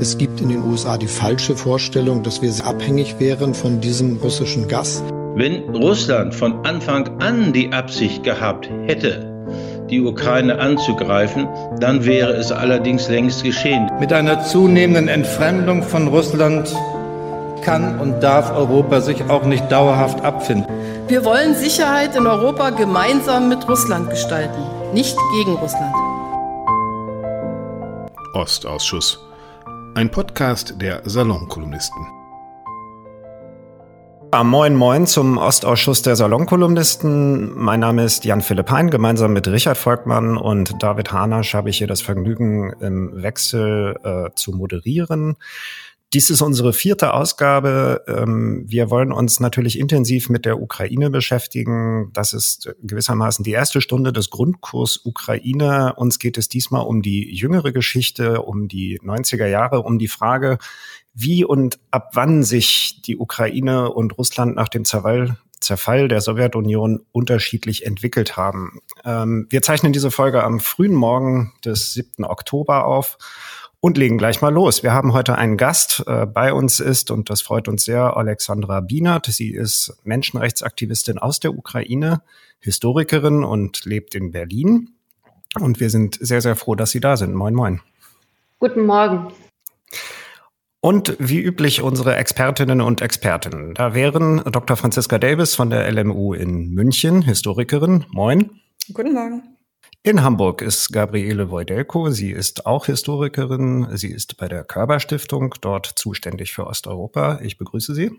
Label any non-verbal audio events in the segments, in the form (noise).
Es gibt in den USA die falsche Vorstellung, dass wir abhängig wären von diesem russischen Gas. Wenn Russland von Anfang an die Absicht gehabt hätte, die Ukraine anzugreifen, dann wäre es allerdings längst geschehen. Mit einer zunehmenden Entfremdung von Russland kann und darf Europa sich auch nicht dauerhaft abfinden. Wir wollen Sicherheit in Europa gemeinsam mit Russland gestalten, nicht gegen Russland. Ostausschuss. Ein Podcast der Salonkolumnisten. Ja, moin Moin zum Ostausschuss der Salonkolumnisten. Mein Name ist Jan-Philipp Hein. Gemeinsam mit Richard Volkmann und David Hanasch habe ich hier das Vergnügen, im Wechsel äh, zu moderieren. Dies ist unsere vierte Ausgabe. Ähm, wir wollen uns natürlich intensiv mit der Ukraine beschäftigen. Das ist gewissermaßen die erste Stunde des Grundkurs Ukraine. Uns geht es diesmal um die jüngere Geschichte, um die 90er Jahre, um die Frage, wie und ab wann sich die Ukraine und Russland nach dem Zerfall, Zerfall der Sowjetunion unterschiedlich entwickelt haben. Ähm, wir zeichnen diese Folge am frühen Morgen des 7. Oktober auf und legen gleich mal los. Wir haben heute einen Gast. Äh, bei uns ist, und das freut uns sehr, Alexandra Bienert. Sie ist Menschenrechtsaktivistin aus der Ukraine, Historikerin und lebt in Berlin. Und wir sind sehr, sehr froh, dass Sie da sind. Moin, moin. Guten Morgen. Und wie üblich unsere Expertinnen und Experten. Da wären Dr. Franziska Davis von der LMU in München, Historikerin. Moin. Guten Morgen. In Hamburg ist Gabriele Wojdelko. Sie ist auch Historikerin. Sie ist bei der Körber Stiftung dort zuständig für Osteuropa. Ich begrüße Sie.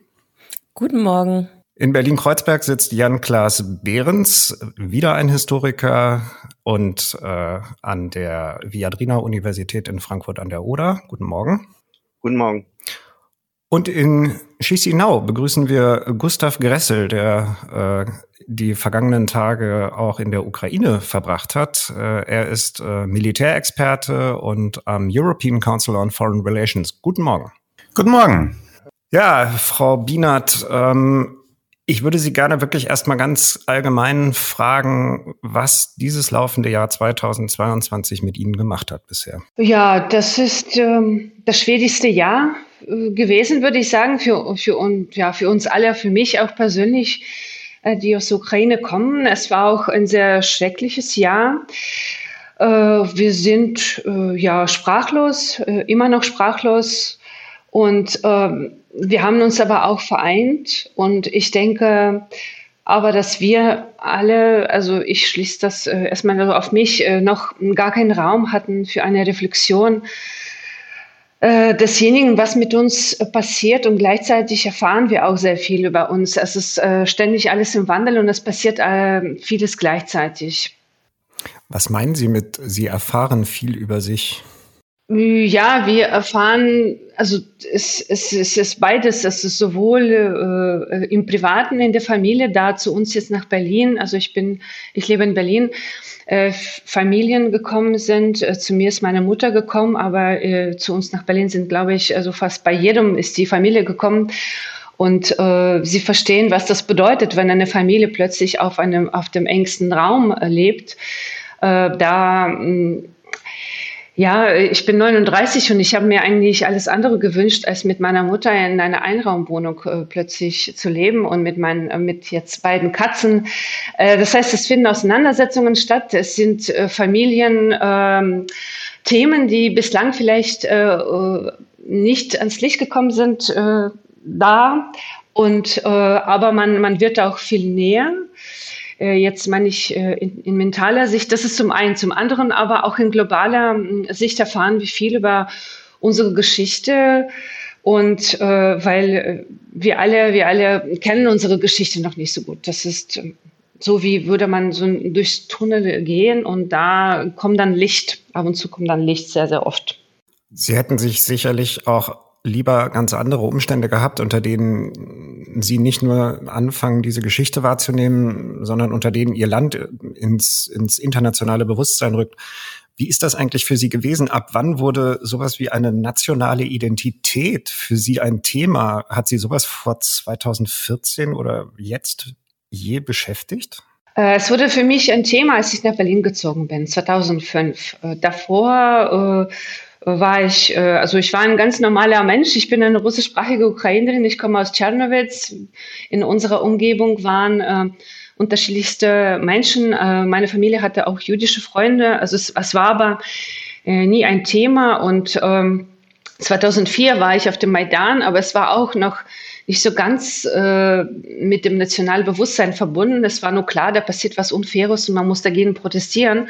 Guten Morgen. In Berlin-Kreuzberg sitzt Jan-Klaas Behrens, wieder ein Historiker und äh, an der Viadrina-Universität in Frankfurt an der Oder. Guten Morgen. Guten Morgen. Und in Chisinau begrüßen wir Gustav Gressel, der äh, die vergangenen Tage auch in der Ukraine verbracht hat. Äh, er ist äh, Militärexperte und am European Council on Foreign Relations. Guten Morgen. Guten Morgen. Ja, Frau Bienert, ähm, ich würde Sie gerne wirklich erstmal ganz allgemein fragen, was dieses laufende Jahr 2022 mit Ihnen gemacht hat bisher. Ja, das ist ähm, das schwierigste Jahr gewesen, würde ich sagen, für, für, ja, für uns alle, für mich auch persönlich, äh, die aus der Ukraine kommen. Es war auch ein sehr schreckliches Jahr. Äh, wir sind äh, ja sprachlos, immer noch sprachlos. Und ähm, wir haben uns aber auch vereint. Und ich denke, aber dass wir alle, also ich schließe das erstmal auf mich, noch gar keinen Raum hatten für eine Reflexion äh, desjenigen, was mit uns passiert und gleichzeitig erfahren wir auch sehr viel über uns. Es ist äh, ständig alles im Wandel und es passiert äh, vieles gleichzeitig. Was meinen Sie mit, Sie erfahren viel über sich? Ja, wir erfahren, also es, es, es ist beides. Es ist sowohl äh, im Privaten, in der Familie, da zu uns jetzt nach Berlin. Also ich bin, ich lebe in Berlin äh, Familien gekommen sind. Äh, zu mir ist meine Mutter gekommen, aber äh, zu uns nach Berlin sind, glaube ich, also fast bei jedem ist die Familie gekommen. Und äh, sie verstehen, was das bedeutet, wenn eine Familie plötzlich auf einem auf dem engsten Raum lebt. Äh, da mh, ja, ich bin 39 und ich habe mir eigentlich alles andere gewünscht, als mit meiner Mutter in einer Einraumwohnung äh, plötzlich zu leben und mit meinen, äh, mit jetzt beiden Katzen. Äh, das heißt, es finden Auseinandersetzungen statt. Es sind äh, Familien, ähm, Themen, die bislang vielleicht äh, äh, nicht ans Licht gekommen sind, da. Und aber man, man wird auch viel näher. Äh, jetzt meine ich äh, in, in, mentaler Sicht, das ist zum einen, zum anderen aber auch in globaler hm, Sicht erfahren wir viel über unsere Geschichte und äh, weil äh, wir alle, wir alle kennen unsere Geschichte noch nicht so gut. Das ist so wie würde man so durchs Tunnel gehen und da kommt dann Licht, ab und zu kommt dann Licht sehr, sehr oft. Sie hätten sich sicherlich auch lieber ganz andere Umstände gehabt, unter denen sie nicht nur anfangen, diese Geschichte wahrzunehmen, sondern unter denen ihr Land ins, ins internationale Bewusstsein rückt. Wie ist das eigentlich für Sie gewesen? Ab wann wurde sowas wie eine nationale Identität für Sie ein Thema? Hat Sie sowas vor 2014 oder jetzt je beschäftigt? Äh, es wurde für mich ein Thema, als ich nach Berlin gezogen bin, 2005. Äh, davor äh, war ich, äh, also ich war ein ganz normaler Mensch. Ich bin eine russischsprachige Ukrainerin. Ich komme aus Tschernowitz. In unserer Umgebung waren äh, unterschiedlichste Menschen. Äh, meine Familie hatte auch jüdische Freunde. Also es, es war aber äh, nie ein Thema. Und ähm, 2004 war ich auf dem Maidan, aber es war auch noch nicht so ganz äh, mit dem Nationalbewusstsein verbunden. Es war nur klar, da passiert was Unfaires und man muss dagegen protestieren.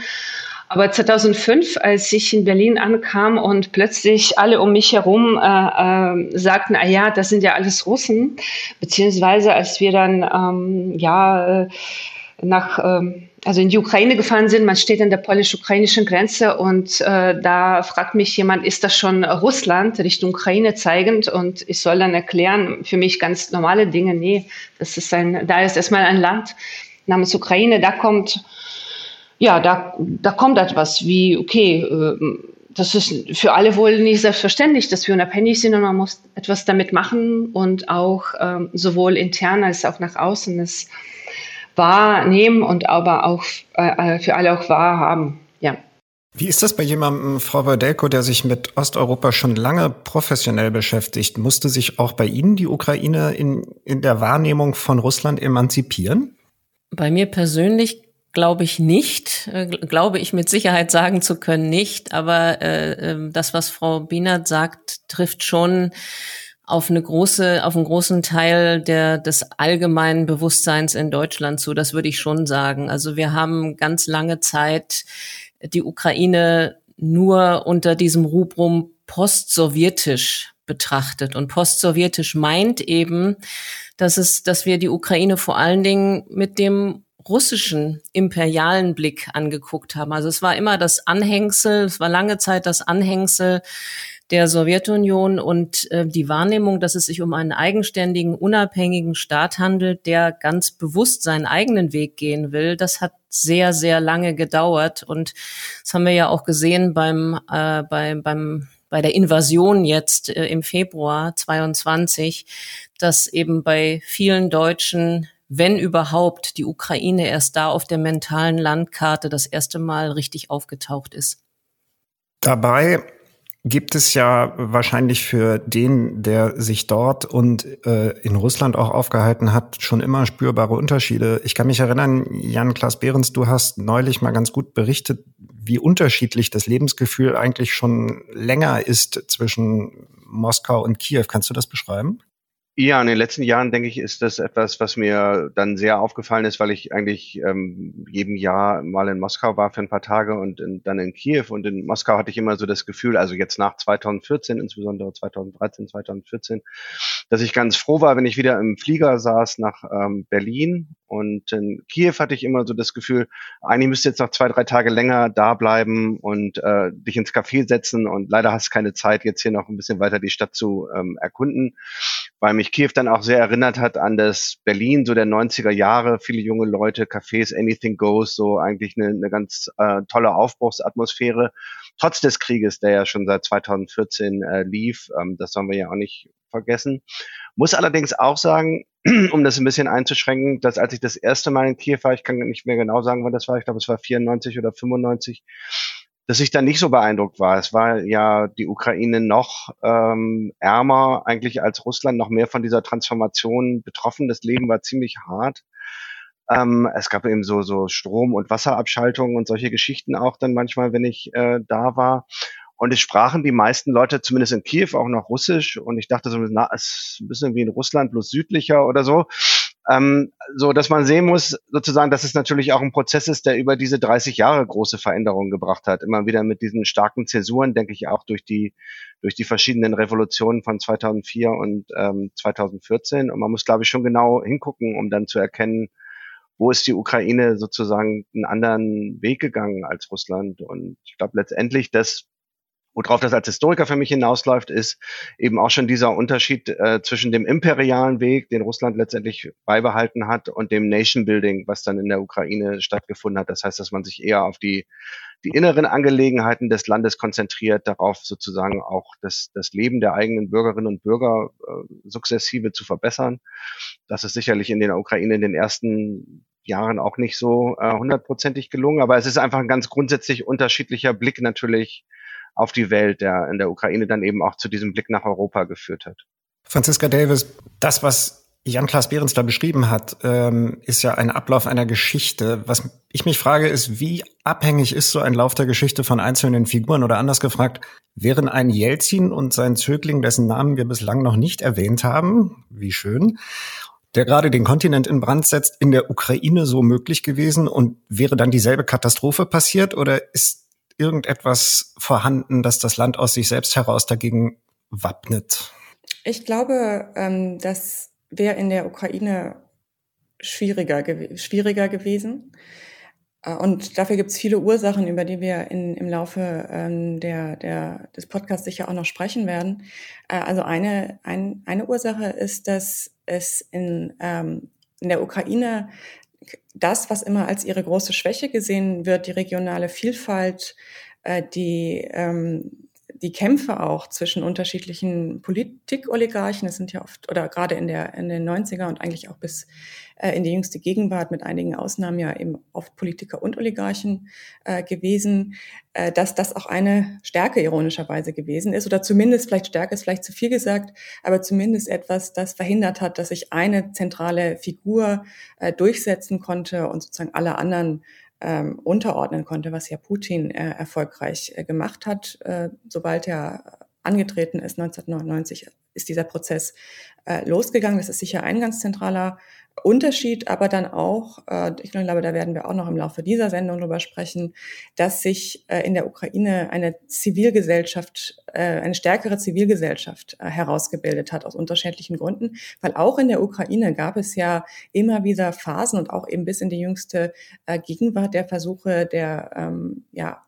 Aber 2005, als ich in Berlin ankam und plötzlich alle um mich herum äh, äh, sagten, ah ja, das sind ja alles Russen, beziehungsweise als wir dann ähm, ja äh, nach ähm, also in die Ukraine gefahren sind. Man steht an der polnisch-ukrainischen Grenze und äh, da fragt mich jemand, ist das schon Russland Richtung Ukraine zeigend? Und ich soll dann erklären, für mich ganz normale Dinge. Nee, das ist ein, da ist erstmal ein Land namens Ukraine. Da kommt, ja, da, da kommt etwas wie, okay, äh, das ist für alle wohl nicht selbstverständlich, dass wir unabhängig sind und man muss etwas damit machen und auch äh, sowohl intern als auch nach außen ist wahrnehmen und aber auch äh, äh, für alle auch wahrhaben. Ja. Wie ist das bei jemandem, Frau Wadelko, der sich mit Osteuropa schon lange professionell beschäftigt? Musste sich auch bei Ihnen die Ukraine in, in der Wahrnehmung von Russland emanzipieren? Bei mir persönlich glaube ich nicht, äh, glaube ich mit Sicherheit sagen zu können nicht, aber äh, ähm, das, was Frau Bienert sagt, trifft schon auf eine große, auf einen großen Teil der, des allgemeinen Bewusstseins in Deutschland zu. Das würde ich schon sagen. Also wir haben ganz lange Zeit die Ukraine nur unter diesem Rubrum postsowjetisch betrachtet. Und postsowjetisch meint eben, dass es, dass wir die Ukraine vor allen Dingen mit dem russischen imperialen Blick angeguckt haben. Also es war immer das Anhängsel, es war lange Zeit das Anhängsel der Sowjetunion und äh, die Wahrnehmung, dass es sich um einen eigenständigen, unabhängigen Staat handelt, der ganz bewusst seinen eigenen Weg gehen will, das hat sehr, sehr lange gedauert. Und das haben wir ja auch gesehen beim, äh, bei, beim bei der Invasion jetzt äh, im Februar 22, dass eben bei vielen Deutschen wenn überhaupt, die Ukraine erst da auf der mentalen Landkarte das erste Mal richtig aufgetaucht ist. Dabei gibt es ja wahrscheinlich für den, der sich dort und äh, in Russland auch aufgehalten hat, schon immer spürbare Unterschiede. Ich kann mich erinnern, Jan-Klaas Behrens, du hast neulich mal ganz gut berichtet, wie unterschiedlich das Lebensgefühl eigentlich schon länger ist zwischen Moskau und Kiew. Kannst du das beschreiben? Ja, in den letzten Jahren, denke ich, ist das etwas, was mir dann sehr aufgefallen ist, weil ich eigentlich ähm, jedem Jahr mal in Moskau war für ein paar Tage und in, dann in Kiew. Und in Moskau hatte ich immer so das Gefühl, also jetzt nach 2014, insbesondere 2013, 2014, dass ich ganz froh war, wenn ich wieder im Flieger saß nach ähm, Berlin. Und in Kiew hatte ich immer so das Gefühl, eigentlich müsste jetzt noch zwei, drei Tage länger da bleiben und äh, dich ins Café setzen. Und leider hast du keine Zeit, jetzt hier noch ein bisschen weiter die Stadt zu ähm, erkunden. Weil mich Kiew dann auch sehr erinnert hat an das Berlin so der 90er Jahre, viele junge Leute, Cafés, Anything Goes, so eigentlich eine, eine ganz äh, tolle Aufbruchsatmosphäre, trotz des Krieges, der ja schon seit 2014 äh, lief, ähm, das sollen wir ja auch nicht vergessen. Muss allerdings auch sagen, (clears throat) um das ein bisschen einzuschränken, dass als ich das erste Mal in Kiew war, ich kann nicht mehr genau sagen, wann das war, ich glaube es war 94 oder 95, dass ich da nicht so beeindruckt war. Es war ja die Ukraine noch ähm, ärmer eigentlich als Russland, noch mehr von dieser Transformation betroffen. Das Leben war ziemlich hart. Ähm, es gab eben so, so Strom- und Wasserabschaltungen und solche Geschichten auch dann manchmal, wenn ich äh, da war. Und es sprachen die meisten Leute, zumindest in Kiew, auch noch Russisch. Und ich dachte so, na, es ist ein bisschen wie in Russland, bloß südlicher oder so. Ähm, so, dass man sehen muss, sozusagen, dass es natürlich auch ein Prozess ist, der über diese 30 Jahre große Veränderungen gebracht hat. Immer wieder mit diesen starken Zäsuren, denke ich auch durch die, durch die verschiedenen Revolutionen von 2004 und ähm, 2014. Und man muss, glaube ich, schon genau hingucken, um dann zu erkennen, wo ist die Ukraine sozusagen einen anderen Weg gegangen als Russland. Und ich glaube letztendlich, dass Worauf das als Historiker für mich hinausläuft, ist eben auch schon dieser Unterschied äh, zwischen dem imperialen Weg, den Russland letztendlich beibehalten hat, und dem Nation Building, was dann in der Ukraine stattgefunden hat. Das heißt, dass man sich eher auf die, die inneren Angelegenheiten des Landes konzentriert, darauf sozusagen auch das, das Leben der eigenen Bürgerinnen und Bürger äh, sukzessive zu verbessern. Das ist sicherlich in der Ukraine in den ersten Jahren auch nicht so äh, hundertprozentig gelungen, aber es ist einfach ein ganz grundsätzlich unterschiedlicher Blick natürlich auf die Welt, der in der Ukraine dann eben auch zu diesem Blick nach Europa geführt hat. Franziska Davis, das, was Jan-Klaas Behrens da beschrieben hat, ähm, ist ja ein Ablauf einer Geschichte. Was ich mich frage, ist, wie abhängig ist so ein Lauf der Geschichte von einzelnen Figuren? Oder anders gefragt, wären ein Jelzin und sein Zögling, dessen Namen wir bislang noch nicht erwähnt haben, wie schön, der gerade den Kontinent in Brand setzt, in der Ukraine so möglich gewesen und wäre dann dieselbe Katastrophe passiert? Oder ist irgendetwas vorhanden, dass das Land aus sich selbst heraus dagegen wappnet? Ich glaube, ähm, dass wäre in der Ukraine schwieriger, schwieriger gewesen. Äh, und dafür gibt es viele Ursachen, über die wir in, im Laufe ähm, der, der, des Podcasts sicher auch noch sprechen werden. Äh, also eine, ein, eine Ursache ist, dass es in, ähm, in der Ukraine das, was immer als ihre große Schwäche gesehen wird, die regionale Vielfalt, äh, die ähm, die Kämpfe auch zwischen unterschiedlichen Politikoligarchen, es sind ja oft, oder gerade in, der, in den 90er und eigentlich auch bis äh, in die jüngste Gegenwart mit einigen Ausnahmen ja eben oft Politiker und Oligarchen äh, gewesen, äh, dass das auch eine Stärke ironischerweise gewesen ist oder zumindest vielleicht Stärke ist vielleicht zu viel gesagt, aber zumindest etwas, das verhindert hat, dass sich eine zentrale Figur äh, durchsetzen konnte und sozusagen alle anderen ähm, unterordnen konnte, was ja Putin äh, erfolgreich äh, gemacht hat. Äh, sobald er angetreten ist, 1999, ist dieser Prozess äh, losgegangen. Das ist sicher ein ganz zentraler Unterschied, aber dann auch, äh, ich glaube, da werden wir auch noch im Laufe dieser Sendung drüber sprechen, dass sich äh, in der Ukraine eine Zivilgesellschaft, äh, eine stärkere Zivilgesellschaft herausgebildet hat aus unterschiedlichen Gründen, weil auch in der Ukraine gab es ja immer wieder Phasen und auch eben bis in die jüngste Gegenwart der Versuche der ähm, ja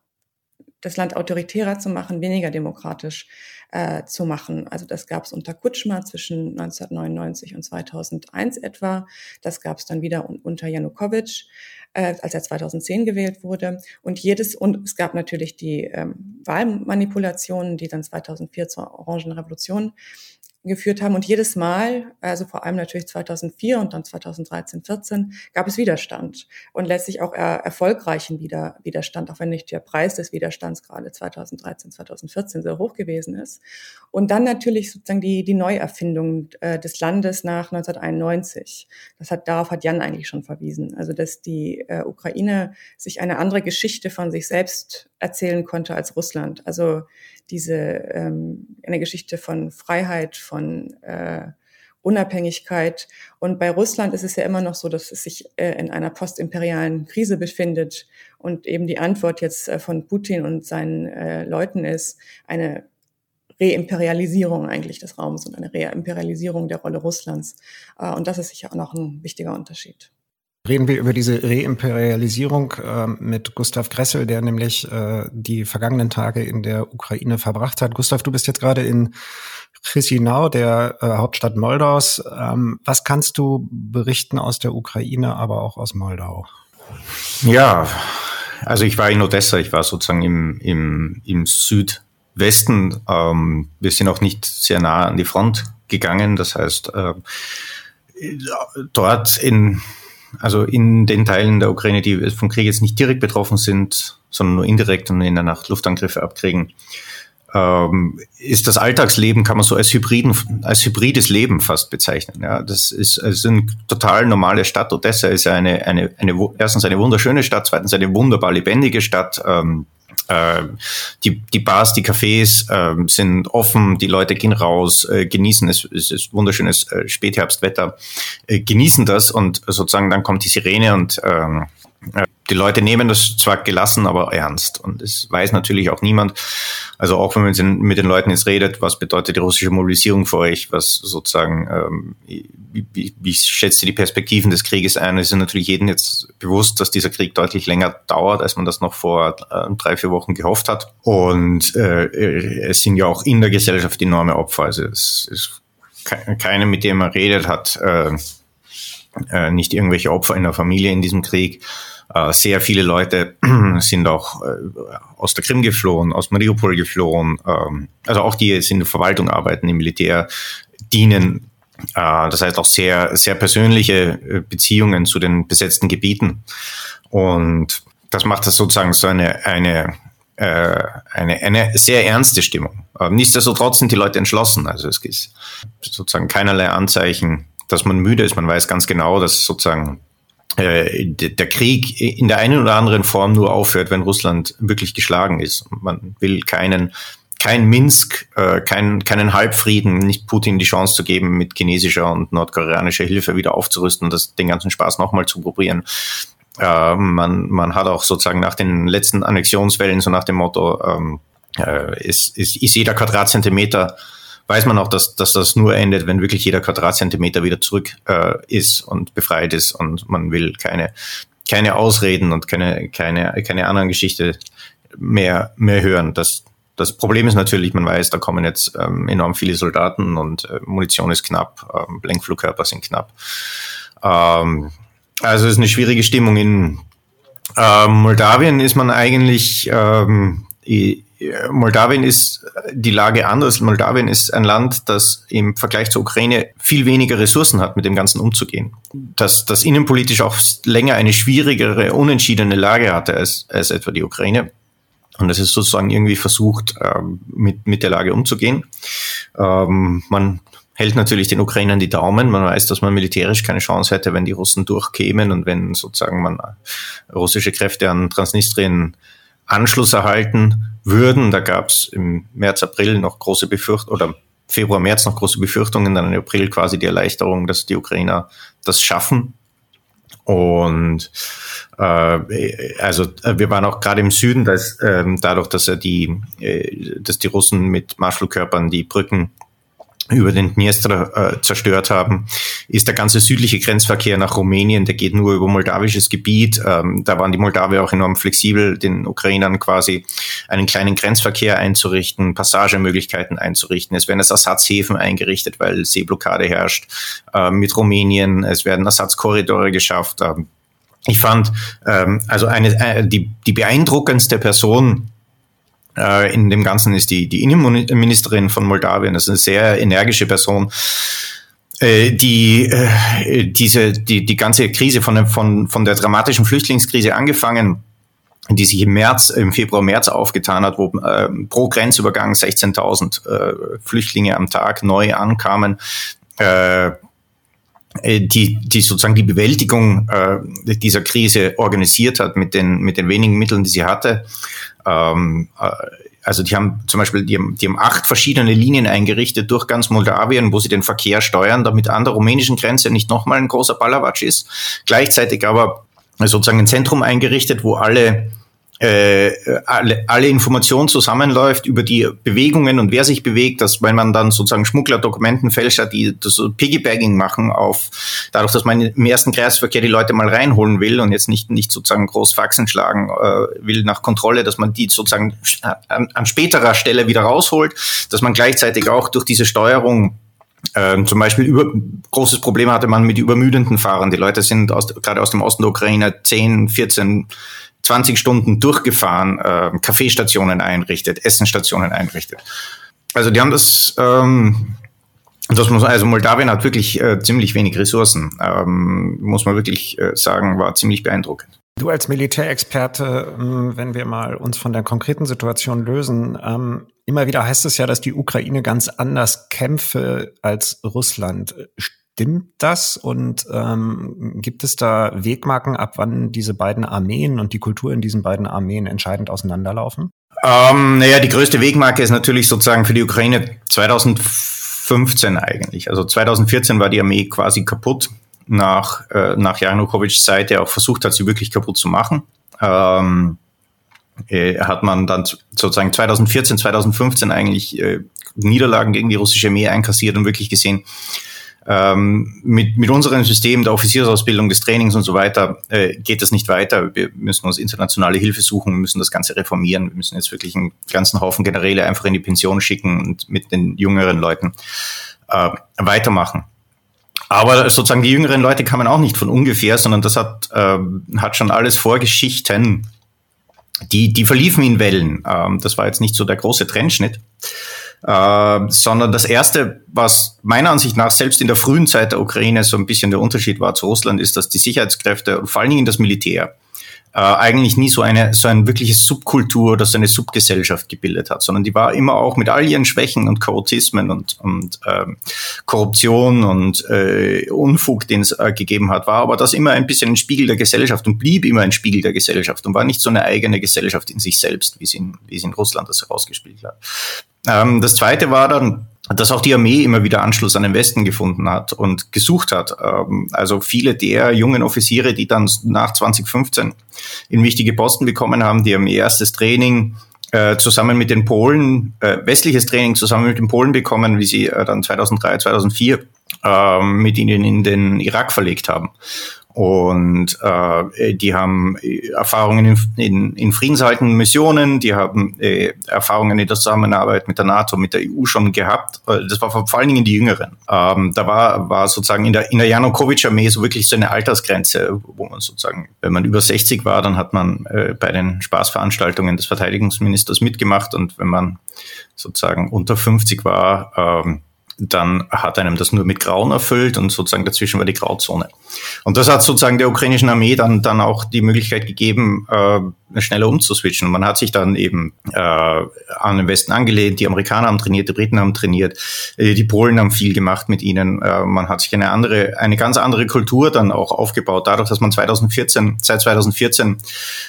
das Land autoritärer zu machen, weniger demokratisch äh, zu machen. Also das gab es unter Kutschma zwischen 1999 und 2001 etwa. Das gab es dann wieder unter Janukowitsch, äh, als er 2010 gewählt wurde. Und jedes und es gab natürlich die ähm, Wahlmanipulationen, die dann 2004 zur Orangen Revolution geführt haben. Und jedes Mal, also vor allem natürlich 2004 und dann 2013, 14, gab es Widerstand und letztlich auch er erfolgreichen Wider Widerstand, auch wenn nicht der Preis des Widerstands gerade 2013, 2014 sehr hoch gewesen ist. Und dann natürlich sozusagen die, die Neuerfindung äh, des Landes nach 1991. Das hat, darauf hat Jan eigentlich schon verwiesen. Also, dass die äh, Ukraine sich eine andere Geschichte von sich selbst erzählen konnte als Russland. Also diese ähm, eine Geschichte von Freiheit, von äh, Unabhängigkeit. Und bei Russland ist es ja immer noch so, dass es sich äh, in einer postimperialen Krise befindet und eben die Antwort jetzt äh, von Putin und seinen äh, Leuten ist eine Reimperialisierung eigentlich des Raums und eine Reimperialisierung der Rolle Russlands. Äh, und das ist sicher auch noch ein wichtiger Unterschied. Reden wir über diese Reimperialisierung äh, mit Gustav Gressel, der nämlich äh, die vergangenen Tage in der Ukraine verbracht hat. Gustav, du bist jetzt gerade in Chisinau, der äh, Hauptstadt Moldaus. Ähm, was kannst du berichten aus der Ukraine, aber auch aus Moldau? Ja, also ich war in Odessa, ich war sozusagen im, im, im Südwesten. Ähm, wir sind auch nicht sehr nah an die Front gegangen. Das heißt, äh, dort in also in den Teilen der Ukraine, die vom Krieg jetzt nicht direkt betroffen sind, sondern nur indirekt und in der Nacht Luftangriffe abkriegen, ähm, ist das Alltagsleben, kann man so als, Hybriden, als hybrides Leben fast bezeichnen. Ja, das ist also eine total normale Stadt. Odessa ist eine, eine, eine, erstens eine wunderschöne Stadt, zweitens eine wunderbar lebendige Stadt. Ähm, äh, die, die Bars, die Cafés äh, sind offen, die Leute gehen raus, äh, genießen es, es ist wunderschönes äh, Spätherbstwetter, äh, genießen das und sozusagen dann kommt die Sirene und ähm, äh, die Leute nehmen das zwar gelassen, aber ernst. Und es weiß natürlich auch niemand. Also auch wenn man mit den Leuten jetzt redet, was bedeutet die russische Mobilisierung für euch, was sozusagen, ähm, wie, wie schätzt ihr die Perspektiven des Krieges ein? Es ist natürlich jedem jetzt bewusst, dass dieser Krieg deutlich länger dauert, als man das noch vor äh, drei, vier Wochen gehofft hat. Und äh, es sind ja auch in der Gesellschaft enorme Opfer. Also es ist keiner, mit dem man redet, hat äh, äh, nicht irgendwelche Opfer in der Familie in diesem Krieg. Äh, sehr viele Leute (clears throat) sind auch äh, aus der Krim geflohen, aus Mariupol geflohen. Ähm, also auch die jetzt in der Verwaltung arbeiten, im Militär dienen. Äh, das heißt auch sehr, sehr persönliche Beziehungen zu den besetzten Gebieten. Und das macht das sozusagen so eine, eine eine, eine sehr ernste Stimmung. Aber nichtsdestotrotz sind die Leute entschlossen. Also es gibt sozusagen keinerlei Anzeichen, dass man müde ist. Man weiß ganz genau, dass sozusagen der Krieg in der einen oder anderen Form nur aufhört, wenn Russland wirklich geschlagen ist. Man will keinen kein Minsk, äh, kein, keinen Halbfrieden, nicht Putin die Chance zu geben, mit chinesischer und nordkoreanischer Hilfe wieder aufzurüsten und das, den ganzen Spaß nochmal zu probieren. Äh, man, man hat auch sozusagen nach den letzten Annexionswellen so nach dem Motto, ähm, äh, ist, ist, ist jeder Quadratzentimeter weiß man auch, dass, dass das nur endet, wenn wirklich jeder Quadratzentimeter wieder zurück äh, ist und befreit ist und man will keine, keine Ausreden und keine, keine, keine anderen Geschichte mehr, mehr hören. Das, das Problem ist natürlich, man weiß, da kommen jetzt ähm, enorm viele Soldaten und äh, Munition ist knapp, ähm, Lenkflugkörper sind knapp. Ähm, also es ist eine schwierige Stimmung. In äh, Moldawien ist man eigentlich ähm, Moldawien ist die Lage anders. Moldawien ist ein Land, das im Vergleich zur Ukraine viel weniger Ressourcen hat, mit dem Ganzen umzugehen. Das, das innenpolitisch auch länger eine schwierigere, unentschiedene Lage hatte als, als etwa die Ukraine. Und es ist sozusagen irgendwie versucht, ähm, mit, mit der Lage umzugehen. Ähm, man hält natürlich den Ukrainern die Daumen. Man weiß, dass man militärisch keine Chance hätte, wenn die Russen durchkämen und wenn sozusagen man russische Kräfte an Transnistrien Anschluss erhalten würden. Da gab es im März, April noch große Befürchtungen oder Februar, März noch große Befürchtungen, dann im April quasi die Erleichterung, dass die Ukrainer das schaffen. Und äh, also äh, wir waren auch gerade im Süden, dass ähm, dadurch, dass er die, äh, dass die Russen mit Marschflugkörpern die Brücken über den Dniester äh, zerstört haben, ist der ganze südliche Grenzverkehr nach Rumänien, der geht nur über moldawisches Gebiet. Ähm, da waren die Moldawier auch enorm flexibel, den Ukrainern quasi einen kleinen Grenzverkehr einzurichten, Passagemöglichkeiten einzurichten. Es werden Ersatzhäfen eingerichtet, weil Seeblockade herrscht äh, mit Rumänien. Es werden Ersatzkorridore geschafft. Ähm, ich fand ähm, also eine äh, die, die beeindruckendste Person äh, in dem Ganzen ist die, die Innenministerin von Moldawien, das ist eine sehr energische Person, äh, die äh, diese die die ganze Krise von von von der dramatischen Flüchtlingskrise angefangen die sich im März, im Februar, März aufgetan hat, wo äh, pro Grenzübergang 16.000 äh, Flüchtlinge am Tag neu ankamen, äh, die, die sozusagen die Bewältigung äh, dieser Krise organisiert hat mit den, mit den wenigen Mitteln, die sie hatte. Ähm, äh, also die haben zum Beispiel, die haben, die haben acht verschiedene Linien eingerichtet durch ganz Moldawien, wo sie den Verkehr steuern, damit an der rumänischen Grenze nicht nochmal ein großer Ballerwatsch ist. Gleichzeitig aber sozusagen ein Zentrum eingerichtet, wo alle äh, alle, alle Informationen zusammenläuft über die Bewegungen und wer sich bewegt, dass wenn man dann sozusagen Schmuggler-Dokumentenfälscher, die das so Piggybagging machen auf, dadurch, dass man im ersten Kreisverkehr die Leute mal reinholen will und jetzt nicht, nicht sozusagen groß Faxen schlagen äh, will nach Kontrolle, dass man die sozusagen an, an späterer Stelle wieder rausholt, dass man gleichzeitig auch durch diese Steuerung ähm, zum Beispiel über, großes Problem hatte man mit übermüdenden Fahrern. Die Leute sind aus, gerade aus dem Osten der Ukraine 10, 14 20 Stunden durchgefahren, äh, Kaffeestationen einrichtet, Essenstationen einrichtet. Also die haben das, ähm, das muss also Moldawien hat wirklich äh, ziemlich wenig Ressourcen, ähm, muss man wirklich äh, sagen, war ziemlich beeindruckend. Du als Militärexperte, ähm, wenn wir mal uns von der konkreten Situation lösen, ähm, immer wieder heißt es ja, dass die Ukraine ganz anders kämpfe als Russland. Stimmt das? Und ähm, gibt es da Wegmarken, ab wann diese beiden Armeen und die Kultur in diesen beiden Armeen entscheidend auseinanderlaufen? Ähm, naja, die größte Wegmarke ist natürlich sozusagen für die Ukraine 2015 eigentlich. Also 2014 war die Armee quasi kaputt nach, äh, nach Janukowitschs Zeit, der auch versucht hat, sie wirklich kaputt zu machen. Ähm, äh, hat man dann sozusagen 2014, 2015 eigentlich äh, Niederlagen gegen die russische Armee einkassiert und wirklich gesehen, ähm, mit, mit unserem System der Offiziersausbildung, des Trainings und so weiter äh, geht das nicht weiter. Wir müssen uns internationale Hilfe suchen, müssen das Ganze reformieren. Wir müssen jetzt wirklich einen ganzen Haufen Generäle einfach in die Pension schicken und mit den jüngeren Leuten äh, weitermachen. Aber sozusagen die jüngeren Leute kamen auch nicht von ungefähr, sondern das hat, äh, hat schon alles Vorgeschichten, die, die verliefen in Wellen. Ähm, das war jetzt nicht so der große Trendschnitt. Äh, sondern das Erste, was meiner Ansicht nach selbst in der frühen Zeit der Ukraine so ein bisschen der Unterschied war zu Russland, ist, dass die Sicherheitskräfte und vor allen Dingen das Militär äh, eigentlich nie so eine so ein wirkliches Subkultur oder so eine Subgesellschaft gebildet hat, sondern die war immer auch mit all ihren Schwächen und Chaotismen und, und ähm, Korruption und äh, Unfug, den es äh, gegeben hat, war aber das immer ein bisschen ein Spiegel der Gesellschaft und blieb immer ein Spiegel der Gesellschaft und war nicht so eine eigene Gesellschaft in sich selbst, wie es in, wie es in Russland das herausgespielt hat. Ähm, das zweite war dann, dass auch die Armee immer wieder Anschluss an den Westen gefunden hat und gesucht hat. Ähm, also viele der jungen Offiziere, die dann nach 2015 in wichtige Posten bekommen haben, die haben ihr erstes Training äh, zusammen mit den Polen, äh, westliches Training zusammen mit den Polen bekommen, wie sie äh, dann 2003, 2004 ähm, mit ihnen in den Irak verlegt haben. Und äh, die haben Erfahrungen in, in, in friedenshaltenden Missionen, die haben äh, Erfahrungen in der Zusammenarbeit mit der NATO, mit der EU schon gehabt. Äh, das war vor allen Dingen die Jüngeren. Ähm, da war, war sozusagen in der, in der Janukowitsch-Armee so wirklich so eine Altersgrenze, wo man sozusagen, wenn man über 60 war, dann hat man äh, bei den Spaßveranstaltungen des Verteidigungsministers mitgemacht und wenn man sozusagen unter 50 war, ähm, dann hat einem das nur mit Grauen erfüllt und sozusagen dazwischen war die Grauzone. Und das hat sozusagen der ukrainischen Armee dann, dann auch die Möglichkeit gegeben, äh, schneller umzuswitchen. Man hat sich dann eben äh, an den Westen angelehnt, die Amerikaner haben trainiert, die Briten haben trainiert, äh, die Polen haben viel gemacht mit ihnen. Äh, man hat sich eine andere, eine ganz andere Kultur dann auch aufgebaut, dadurch, dass man 2014, seit 2014,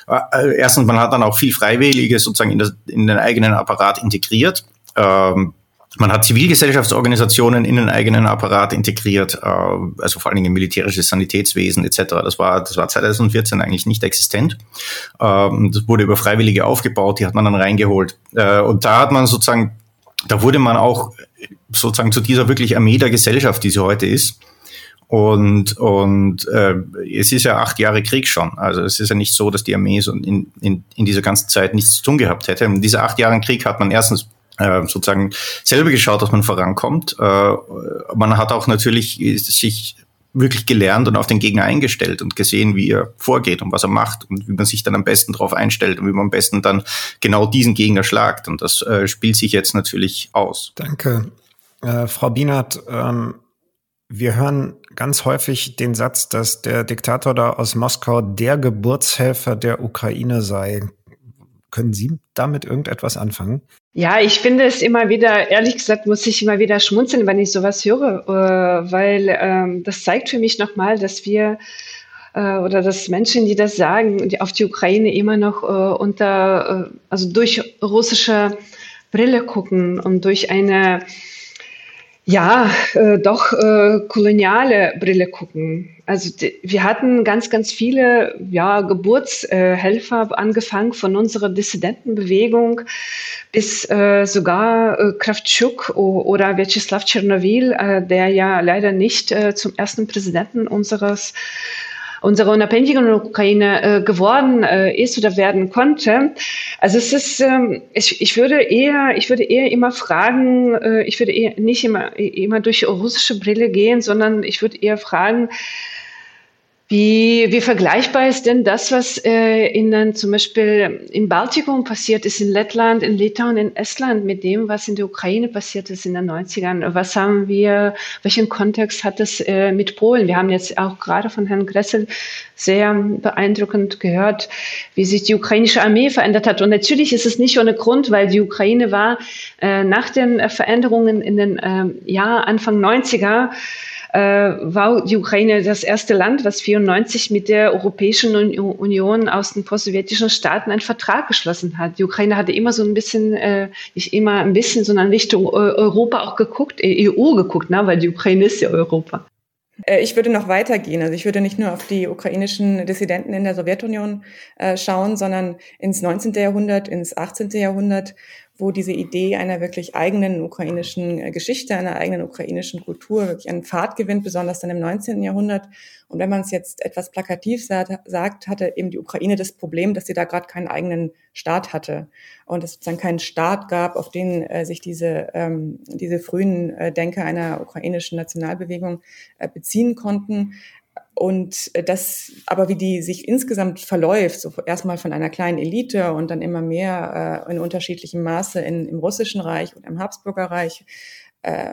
äh, erstens, man hat dann auch viel Freiwillige sozusagen in, das, in den eigenen Apparat integriert. Ähm, man hat Zivilgesellschaftsorganisationen in den eigenen Apparat integriert, äh, also vor allen Dingen militärisches Sanitätswesen etc. Das war, das war 2014 eigentlich nicht existent. Ähm, das wurde über Freiwillige aufgebaut, die hat man dann reingeholt. Äh, und da hat man sozusagen, da wurde man auch sozusagen zu dieser wirklich Armee der Gesellschaft, die sie heute ist. Und, und äh, es ist ja acht Jahre Krieg schon. Also es ist ja nicht so, dass die Armee so in, in, in dieser ganzen Zeit nichts zu tun gehabt hätte. In dieser acht Jahren Krieg hat man erstens sozusagen selber geschaut, dass man vorankommt. Äh, man hat auch natürlich sich wirklich gelernt und auf den Gegner eingestellt und gesehen, wie er vorgeht und was er macht und wie man sich dann am besten darauf einstellt und wie man am besten dann genau diesen Gegner schlagt. Und das äh, spielt sich jetzt natürlich aus. Danke. Äh, Frau Bienert, ähm, wir hören ganz häufig den Satz, dass der Diktator da aus Moskau der Geburtshelfer der Ukraine sei. Können Sie damit irgendetwas anfangen? Ja, ich finde es immer wieder, ehrlich gesagt, muss ich immer wieder schmunzeln, wenn ich sowas höre, äh, weil ähm, das zeigt für mich nochmal, dass wir äh, oder dass Menschen, die das sagen, die auf die Ukraine immer noch äh, unter, also durch russische Brille gucken und durch eine ja, äh, doch äh, koloniale Brille gucken. Also die, wir hatten ganz, ganz viele ja, Geburtshelfer, angefangen von unserer Dissidentenbewegung bis äh, sogar äh, Kravtschuk oder Vyacheslav Tschernowil, äh, der ja leider nicht äh, zum ersten Präsidenten unseres unserer unabhängigen Ukraine äh, geworden äh, ist oder werden konnte. Also es ist, ähm, ich, ich würde eher, ich würde eher immer fragen, äh, ich würde eher nicht immer, immer durch russische Brille gehen, sondern ich würde eher fragen, wie, wie vergleichbar ist denn das, was äh, in dann zum Beispiel im Baltikum passiert ist, in Lettland, in Litauen, in Estland, mit dem, was in der Ukraine passiert ist in den 90ern? Was haben wir, welchen Kontext hat es äh, mit Polen? Wir haben jetzt auch gerade von Herrn Gressel sehr beeindruckend gehört, wie sich die ukrainische Armee verändert hat. Und natürlich ist es nicht ohne Grund, weil die Ukraine war äh, nach den Veränderungen in den äh, Jahr Anfang 90er äh, war die Ukraine das erste Land, was 94 mit der Europäischen Union aus den postsowjetischen Staaten einen Vertrag geschlossen hat. Die Ukraine hatte immer so ein bisschen, äh, nicht immer ein bisschen, sondern Richtung Europa auch geguckt, EU geguckt, ne? weil die Ukraine ist ja Europa. Äh, ich würde noch weitergehen. Also ich würde nicht nur auf die ukrainischen Dissidenten in der Sowjetunion äh, schauen, sondern ins 19. Jahrhundert, ins 18. Jahrhundert wo diese Idee einer wirklich eigenen ukrainischen äh, Geschichte, einer eigenen ukrainischen Kultur wirklich einen Pfad gewinnt, besonders dann im 19. Jahrhundert. Und wenn man es jetzt etwas plakativ sagt, hatte eben die Ukraine das Problem, dass sie da gerade keinen eigenen Staat hatte und es sozusagen keinen Staat gab, auf den äh, sich diese, ähm, diese frühen äh, Denker einer ukrainischen Nationalbewegung äh, beziehen konnten. Und äh, das, aber wie die sich insgesamt verläuft, so erstmal von einer kleinen Elite und dann immer mehr äh, in unterschiedlichem Maße in, im Russischen Reich und im Habsburger Reich, äh,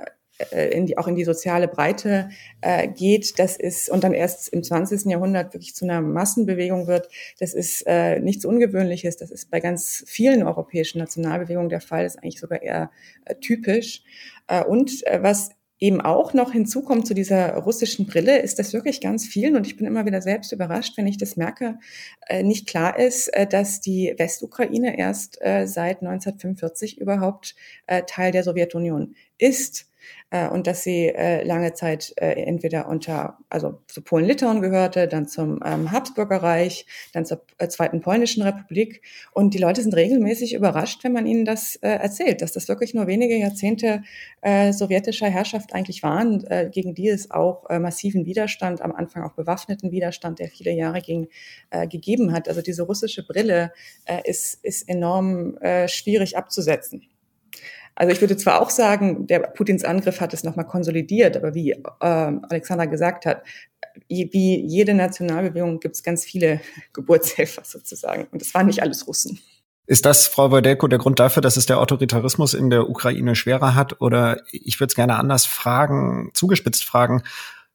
äh, in die, auch in die soziale Breite äh, geht, das ist und dann erst im 20. Jahrhundert wirklich zu einer Massenbewegung wird, das ist äh, nichts Ungewöhnliches. Das ist bei ganz vielen europäischen Nationalbewegungen der Fall, ist eigentlich sogar eher äh, typisch. Äh, und äh, was eben auch noch hinzukommt zu dieser russischen Brille, ist das wirklich ganz vielen, und ich bin immer wieder selbst überrascht, wenn ich das merke, äh, nicht klar ist, äh, dass die Westukraine erst äh, seit 1945 überhaupt Teil der Sowjetunion ist äh, und dass sie äh, lange Zeit äh, entweder unter, also zu Polen-Litauen gehörte, dann zum ähm, Habsburgerreich, dann zur äh, Zweiten Polnischen Republik. Und die Leute sind regelmäßig überrascht, wenn man ihnen das äh, erzählt, dass das wirklich nur wenige Jahrzehnte äh, sowjetischer Herrschaft eigentlich waren, äh, gegen die es auch äh, massiven Widerstand, am Anfang auch bewaffneten Widerstand, der viele Jahre ging, äh, gegeben hat. Also diese russische Brille äh, ist, ist enorm äh, schwierig abzusetzen. Also ich würde zwar auch sagen, der Putins Angriff hat es nochmal konsolidiert, aber wie äh, Alexander gesagt hat, wie jede Nationalbewegung gibt es ganz viele (laughs) Geburtshelfer sozusagen. Und es waren nicht alles Russen. Ist das, Frau Wojdelko, der Grund dafür, dass es der Autoritarismus in der Ukraine schwerer hat? Oder ich würde es gerne anders fragen, zugespitzt fragen,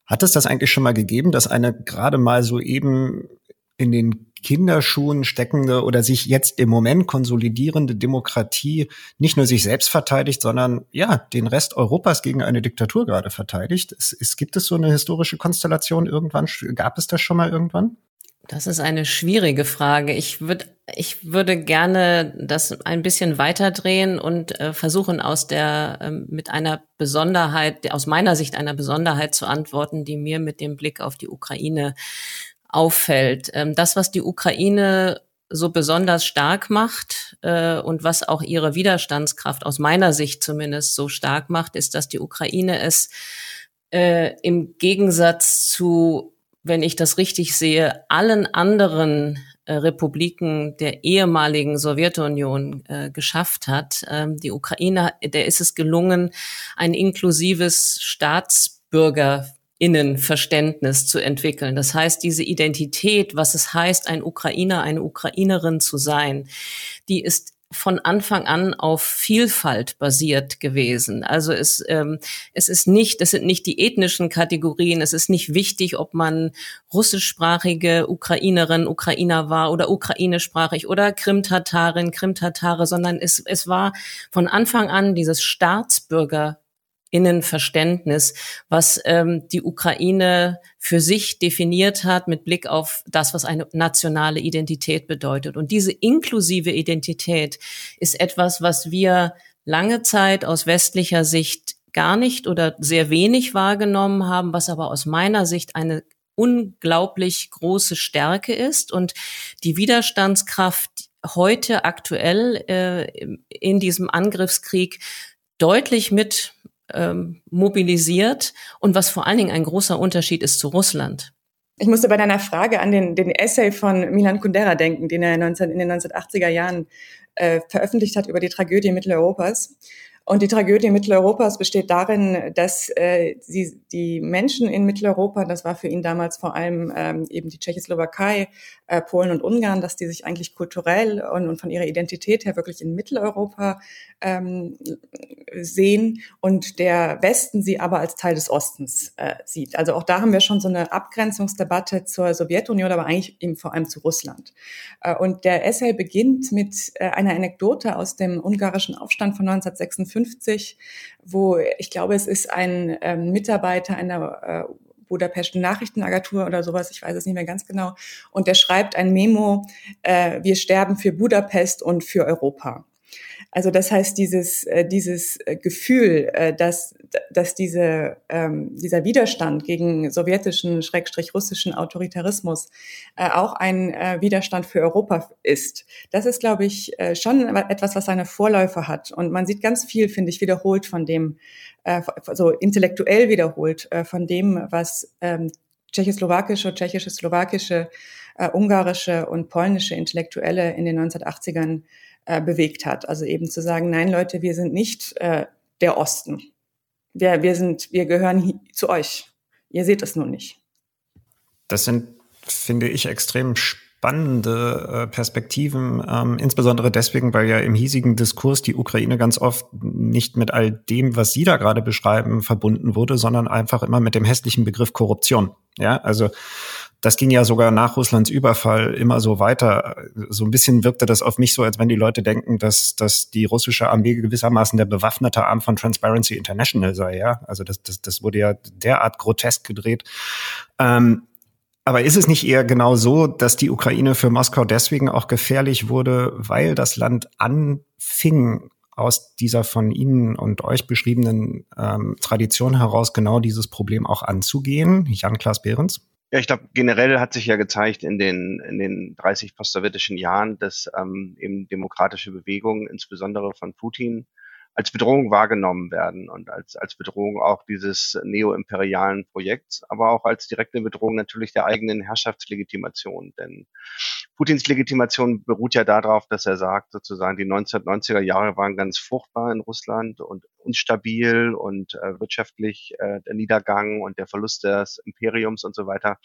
hat es das eigentlich schon mal gegeben, dass eine gerade mal so eben in den Kinderschuhen steckende oder sich jetzt im Moment konsolidierende Demokratie nicht nur sich selbst verteidigt, sondern ja, den Rest Europas gegen eine Diktatur gerade verteidigt. Es, es gibt es so eine historische Konstellation irgendwann? Gab es das schon mal irgendwann? Das ist eine schwierige Frage. Ich würde ich würde gerne das ein bisschen weiterdrehen und äh, versuchen aus der äh, mit einer Besonderheit, aus meiner Sicht einer Besonderheit zu antworten, die mir mit dem Blick auf die Ukraine auffällt. Ähm, das, was die Ukraine so besonders stark macht äh, und was auch ihre Widerstandskraft aus meiner Sicht zumindest so stark macht, ist, dass die Ukraine es äh, im Gegensatz zu, wenn ich das richtig sehe, allen anderen äh, Republiken der ehemaligen Sowjetunion äh, geschafft hat. Ähm, die Ukraine, der ist es gelungen, ein inklusives Staatsbürger Innenverständnis zu entwickeln. Das heißt, diese Identität, was es heißt, ein Ukrainer, eine Ukrainerin zu sein, die ist von Anfang an auf Vielfalt basiert gewesen. Also es, ähm, es ist nicht, es sind nicht die ethnischen Kategorien, es ist nicht wichtig, ob man russischsprachige Ukrainerin, Ukrainer war oder ukrainischsprachig oder Krimtatarin, Krimtatare, sondern es, es war von Anfang an dieses Staatsbürger Innenverständnis, was ähm, die Ukraine für sich definiert hat mit Blick auf das, was eine nationale Identität bedeutet. Und diese inklusive Identität ist etwas, was wir lange Zeit aus westlicher Sicht gar nicht oder sehr wenig wahrgenommen haben, was aber aus meiner Sicht eine unglaublich große Stärke ist und die Widerstandskraft heute aktuell äh, in diesem Angriffskrieg deutlich mit ähm, mobilisiert und was vor allen Dingen ein großer Unterschied ist zu Russland. Ich musste bei deiner Frage an den, den Essay von Milan Kundera denken, den er 19, in den 1980er Jahren äh, veröffentlicht hat über die Tragödie Mitteleuropas. Und die Tragödie Mitteleuropas besteht darin, dass äh, sie, die Menschen in Mitteleuropa, das war für ihn damals vor allem ähm, eben die Tschechoslowakei, äh, Polen und Ungarn, dass die sich eigentlich kulturell und, und von ihrer Identität her wirklich in Mitteleuropa ähm, sehen und der Westen sie aber als Teil des Ostens äh, sieht. Also auch da haben wir schon so eine Abgrenzungsdebatte zur Sowjetunion, aber eigentlich eben vor allem zu Russland. Äh, und der Essay beginnt mit äh, einer Anekdote aus dem ungarischen Aufstand von 1956, wo ich glaube, es ist ein ähm, Mitarbeiter einer äh, Budapest Nachrichtenagentur oder sowas, ich weiß es nicht mehr ganz genau. Und der schreibt ein Memo, äh, wir sterben für Budapest und für Europa. Also das heißt, dieses, äh, dieses äh, Gefühl, äh, dass, dass diese, ähm, dieser Widerstand gegen sowjetischen, schrägstrich russischen Autoritarismus äh, auch ein äh, Widerstand für Europa ist, das ist, glaube ich, äh, schon etwas, was seine Vorläufer hat. Und man sieht ganz viel, finde ich, wiederholt von dem, äh, so intellektuell wiederholt äh, von dem, was ähm, tschechoslowakische, tschechische, slowakische, äh, ungarische und polnische Intellektuelle in den 1980ern äh, bewegt hat. Also eben zu sagen, nein, Leute, wir sind nicht äh, der Osten. Wir, wir, sind, wir gehören zu euch. Ihr seht es nur nicht. Das sind, finde ich, extrem spannende äh, Perspektiven, ähm, insbesondere deswegen, weil ja im hiesigen Diskurs die Ukraine ganz oft nicht mit all dem, was Sie da gerade beschreiben, verbunden wurde, sondern einfach immer mit dem hässlichen Begriff Korruption. Ja, also das ging ja sogar nach Russlands Überfall immer so weiter. So ein bisschen wirkte das auf mich so, als wenn die Leute denken, dass, dass die russische Armee gewissermaßen der bewaffnete Arm von Transparency International sei. Ja, also das, das, das wurde ja derart grotesk gedreht. Ähm, aber ist es nicht eher genau so, dass die Ukraine für Moskau deswegen auch gefährlich wurde, weil das Land anfing, aus dieser von Ihnen und euch beschriebenen ähm, Tradition heraus genau dieses Problem auch anzugehen? Jan-Klaas Behrens? Ja, ich glaube, generell hat sich ja gezeigt in den, in den 30 postsowjetischen Jahren, dass ähm, eben demokratische Bewegungen, insbesondere von Putin, als Bedrohung wahrgenommen werden und als, als Bedrohung auch dieses neoimperialen Projekts, aber auch als direkte Bedrohung natürlich der eigenen Herrschaftslegitimation. Denn Putins Legitimation beruht ja darauf, dass er sagt, sozusagen, die 1990er Jahre waren ganz fruchtbar in Russland und instabil und äh, wirtschaftlich äh, der Niedergang und der Verlust des Imperiums und so weiter.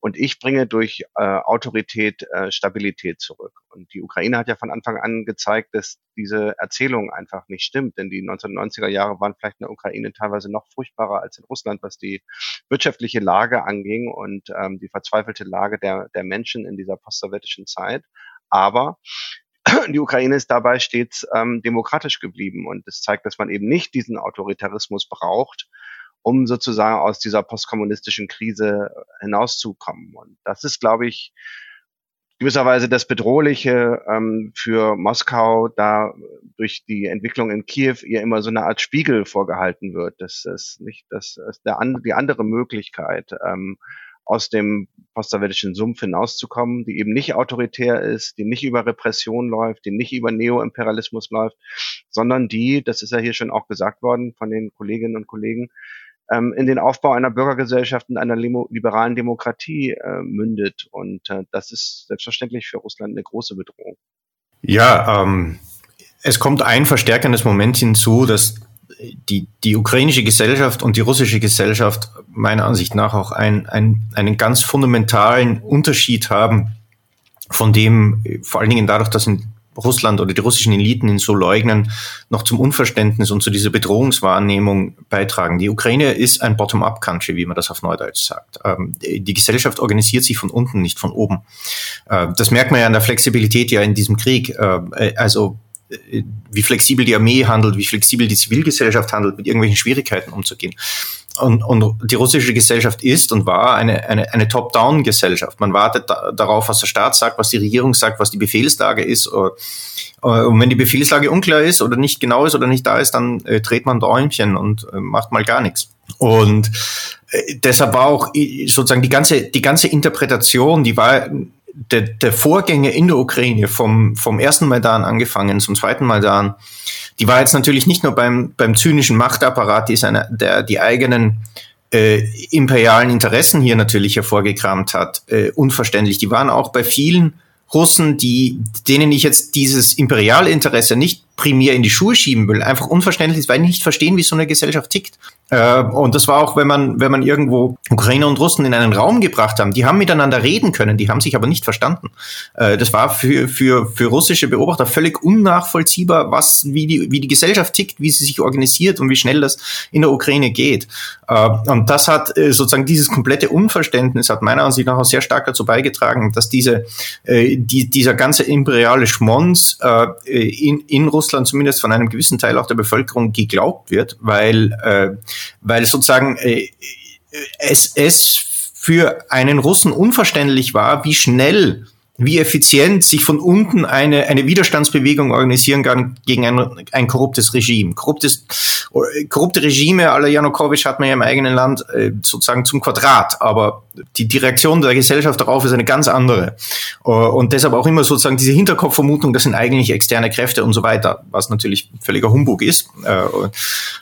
Und ich bringe durch äh, Autorität äh, Stabilität zurück. Und die Ukraine hat ja von Anfang an gezeigt, dass diese Erzählung einfach nicht stimmt. Denn die 1990er Jahre waren vielleicht in der Ukraine teilweise noch furchtbarer als in Russland, was die wirtschaftliche Lage anging und ähm, die verzweifelte Lage der, der Menschen in dieser postsowjetischen Zeit. Aber die Ukraine ist dabei stets ähm, demokratisch geblieben und es zeigt, dass man eben nicht diesen Autoritarismus braucht, um sozusagen aus dieser postkommunistischen Krise hinauszukommen. Und das ist, glaube ich, gewisserweise das Bedrohliche ähm, für Moskau, da durch die Entwicklung in Kiew ihr immer so eine Art Spiegel vorgehalten wird. Das ist nicht das ist der, die andere Möglichkeit, ähm, aus dem postsowjetischen Sumpf hinauszukommen, die eben nicht autoritär ist, die nicht über Repression läuft, die nicht über Neoimperialismus läuft, sondern die, das ist ja hier schon auch gesagt worden von den Kolleginnen und Kollegen, ähm, in den Aufbau einer Bürgergesellschaft und einer liberalen Demokratie äh, mündet. Und äh, das ist selbstverständlich für Russland eine große Bedrohung. Ja, ähm, es kommt ein verstärkendes Moment hinzu, dass die, die ukrainische Gesellschaft und die russische Gesellschaft meiner Ansicht nach auch ein, ein, einen ganz fundamentalen Unterschied haben, von dem vor allen Dingen dadurch, dass in Russland oder die russischen Eliten ihn so leugnen, noch zum Unverständnis und zu dieser Bedrohungswahrnehmung beitragen. Die Ukraine ist ein Bottom-up-Country, wie man das auf Neudeutsch sagt. Ähm, die Gesellschaft organisiert sich von unten, nicht von oben. Äh, das merkt man ja an der Flexibilität ja in diesem Krieg. Äh, also äh, wie flexibel die Armee handelt, wie flexibel die Zivilgesellschaft handelt, mit irgendwelchen Schwierigkeiten umzugehen. Und, und die russische Gesellschaft ist und war eine, eine, eine Top-Down-Gesellschaft. Man wartet da, darauf, was der Staat sagt, was die Regierung sagt, was die Befehlslage ist. Äh, und wenn die Befehlslage unklar ist oder nicht genau ist oder nicht da ist, dann äh, dreht man Däumchen und äh, macht mal gar nichts. Und äh, deshalb war auch äh, sozusagen die ganze, die ganze Interpretation, die war der, der Vorgänge in der Ukraine vom, vom ersten Maidan angefangen zum zweiten Maidan, die war jetzt natürlich nicht nur beim, beim zynischen Machtapparat, die seine, der die eigenen äh, imperialen Interessen hier natürlich hervorgekramt hat, äh, unverständlich. Die waren auch bei vielen Russen, die, denen ich jetzt dieses imperiale Interesse nicht primär in die Schuhe schieben will, einfach unverständlich weil die nicht verstehen, wie so eine Gesellschaft tickt. Äh, und das war auch, wenn man, wenn man irgendwo Ukrainer und Russen in einen Raum gebracht haben, die haben miteinander reden können, die haben sich aber nicht verstanden. Äh, das war für, für, für russische Beobachter völlig unnachvollziehbar, was, wie die, wie die Gesellschaft tickt, wie sie sich organisiert und wie schnell das in der Ukraine geht. Äh, und das hat sozusagen dieses komplette Unverständnis hat meiner Ansicht nach auch sehr stark dazu beigetragen, dass diese, die, dieser ganze imperiale Schmons in, in Russland zumindest von einem gewissen Teil auch der Bevölkerung geglaubt wird, weil weil sozusagen äh, es, es für einen Russen unverständlich war, wie schnell wie effizient sich von unten eine, eine Widerstandsbewegung organisieren kann gegen ein, ein korruptes Regime. Korruptes, korrupte Regime aller Janukowitsch hat man ja im eigenen Land äh, sozusagen zum Quadrat, aber die, die Reaktion der Gesellschaft darauf ist eine ganz andere. Uh, und deshalb auch immer sozusagen diese Hinterkopfvermutung, das sind eigentlich externe Kräfte und so weiter, was natürlich völliger Humbug ist. Uh,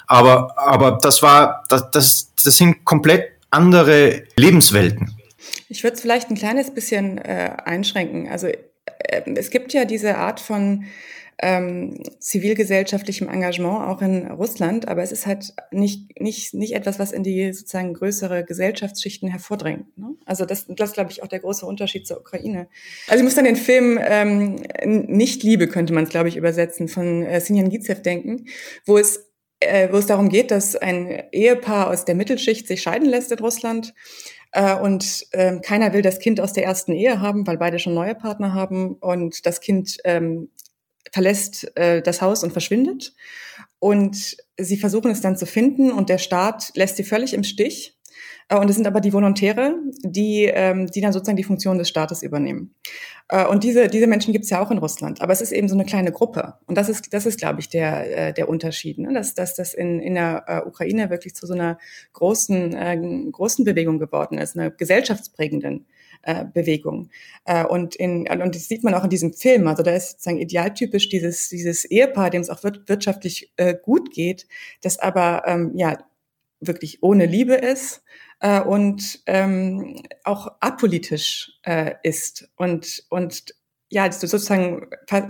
aber, aber das war, das, das, das sind komplett andere Lebenswelten. Ich würde es vielleicht ein kleines bisschen äh, einschränken. Also äh, es gibt ja diese Art von ähm, zivilgesellschaftlichem Engagement auch in Russland, aber es ist halt nicht, nicht, nicht etwas, was in die sozusagen größere Gesellschaftsschichten hervordringt. Ne? Also das, das glaube ich, auch der große Unterschied zur Ukraine. Also ich muss dann den Film ähm, Nicht Liebe, könnte man es, glaube ich, übersetzen, von äh, Sinjan Gizev denken, wo es äh, wo es darum geht, dass ein Ehepaar aus der Mittelschicht sich scheiden lässt in Russland und ähm, keiner will das Kind aus der ersten Ehe haben, weil beide schon neue Partner haben und das Kind ähm, verlässt äh, das Haus und verschwindet. Und sie versuchen es dann zu finden und der Staat lässt sie völlig im Stich äh, und es sind aber die Volontäre, die, ähm, die dann sozusagen die Funktion des Staates übernehmen. Äh, und diese, diese Menschen gibt es ja auch in Russland. Aber es ist eben so eine kleine Gruppe. Und das ist, das ist glaube ich, der, äh, der Unterschied, ne? dass, dass das in, in der Ukraine wirklich zu so einer großen, äh, großen Bewegung geworden ist, einer gesellschaftsprägenden Bewegung. und, in, und das sieht man auch in diesem Film. Also da ist sozusagen idealtypisch dieses, dieses Ehepaar, dem es auch wirtschaftlich gut geht, das aber ähm, ja wirklich ohne Liebe ist äh, und ähm, auch apolitisch äh, ist. Und und ja, das ist sozusagen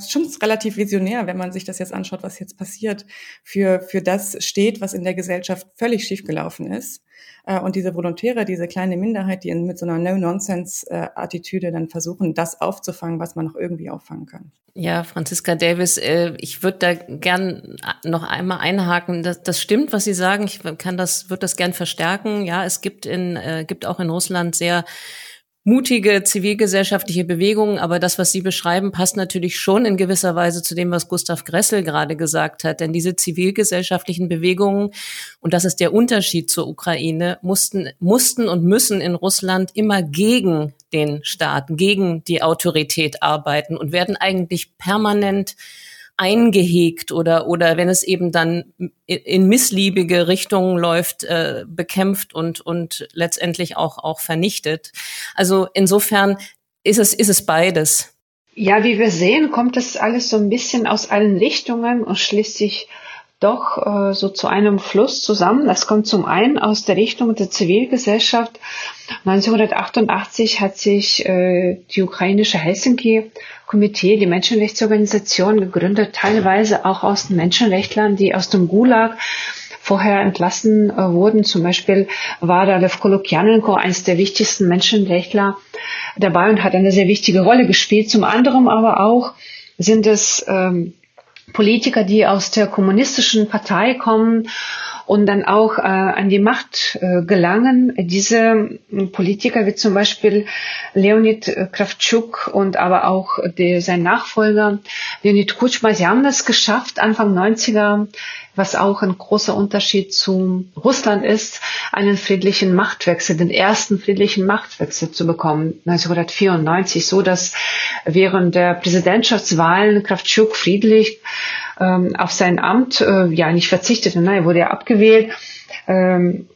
schon relativ visionär, wenn man sich das jetzt anschaut, was jetzt passiert, für, für das steht, was in der Gesellschaft völlig schiefgelaufen ist. Äh, und diese Volontäre, diese kleine Minderheit, die mit so einer No-Nonsense-Attitüde dann versuchen, das aufzufangen, was man noch irgendwie auffangen kann. Ja, Franziska Davis, äh, ich würde da gern noch einmal einhaken. Das, das stimmt, was Sie sagen. Ich kann das, würde das gern verstärken. Ja, es gibt in, äh, gibt auch in Russland sehr mutige zivilgesellschaftliche Bewegungen, aber das, was Sie beschreiben, passt natürlich schon in gewisser Weise zu dem, was Gustav Gressel gerade gesagt hat. Denn diese zivilgesellschaftlichen Bewegungen, und das ist der Unterschied zur Ukraine, mussten, mussten und müssen in Russland immer gegen den Staat, gegen die Autorität arbeiten und werden eigentlich permanent eingehegt oder oder wenn es eben dann in missliebige Richtungen läuft, äh, bekämpft und und letztendlich auch auch vernichtet. Also insofern ist es ist es beides. Ja, wie wir sehen, kommt das alles so ein bisschen aus allen Richtungen und schließt sich doch äh, so zu einem Fluss zusammen. Das kommt zum einen aus der Richtung der Zivilgesellschaft. 1988 hat sich äh, die ukrainische Helsinki Komitee, die Menschenrechtsorganisation gegründet, teilweise auch aus den Menschenrechtlern, die aus dem Gulag vorher entlassen äh, wurden. Zum Beispiel war da Lev Kolokyanenko, eines der wichtigsten Menschenrechtler, dabei und hat eine sehr wichtige Rolle gespielt. Zum anderen aber auch sind es ähm, Politiker, die aus der kommunistischen Partei kommen und dann auch äh, an die Macht äh, gelangen. Diese Politiker wie zum Beispiel Leonid Kravchuk und aber auch der, sein Nachfolger Leonid Kutschma, sie haben es geschafft, Anfang 90er was auch ein großer Unterschied zu Russland ist, einen friedlichen Machtwechsel, den ersten friedlichen Machtwechsel zu bekommen, 1994, so dass während der Präsidentschaftswahlen Kravchuk friedlich ähm, auf sein Amt äh, ja nicht verzichtete. Nein, er wurde ja abgewählt ähm,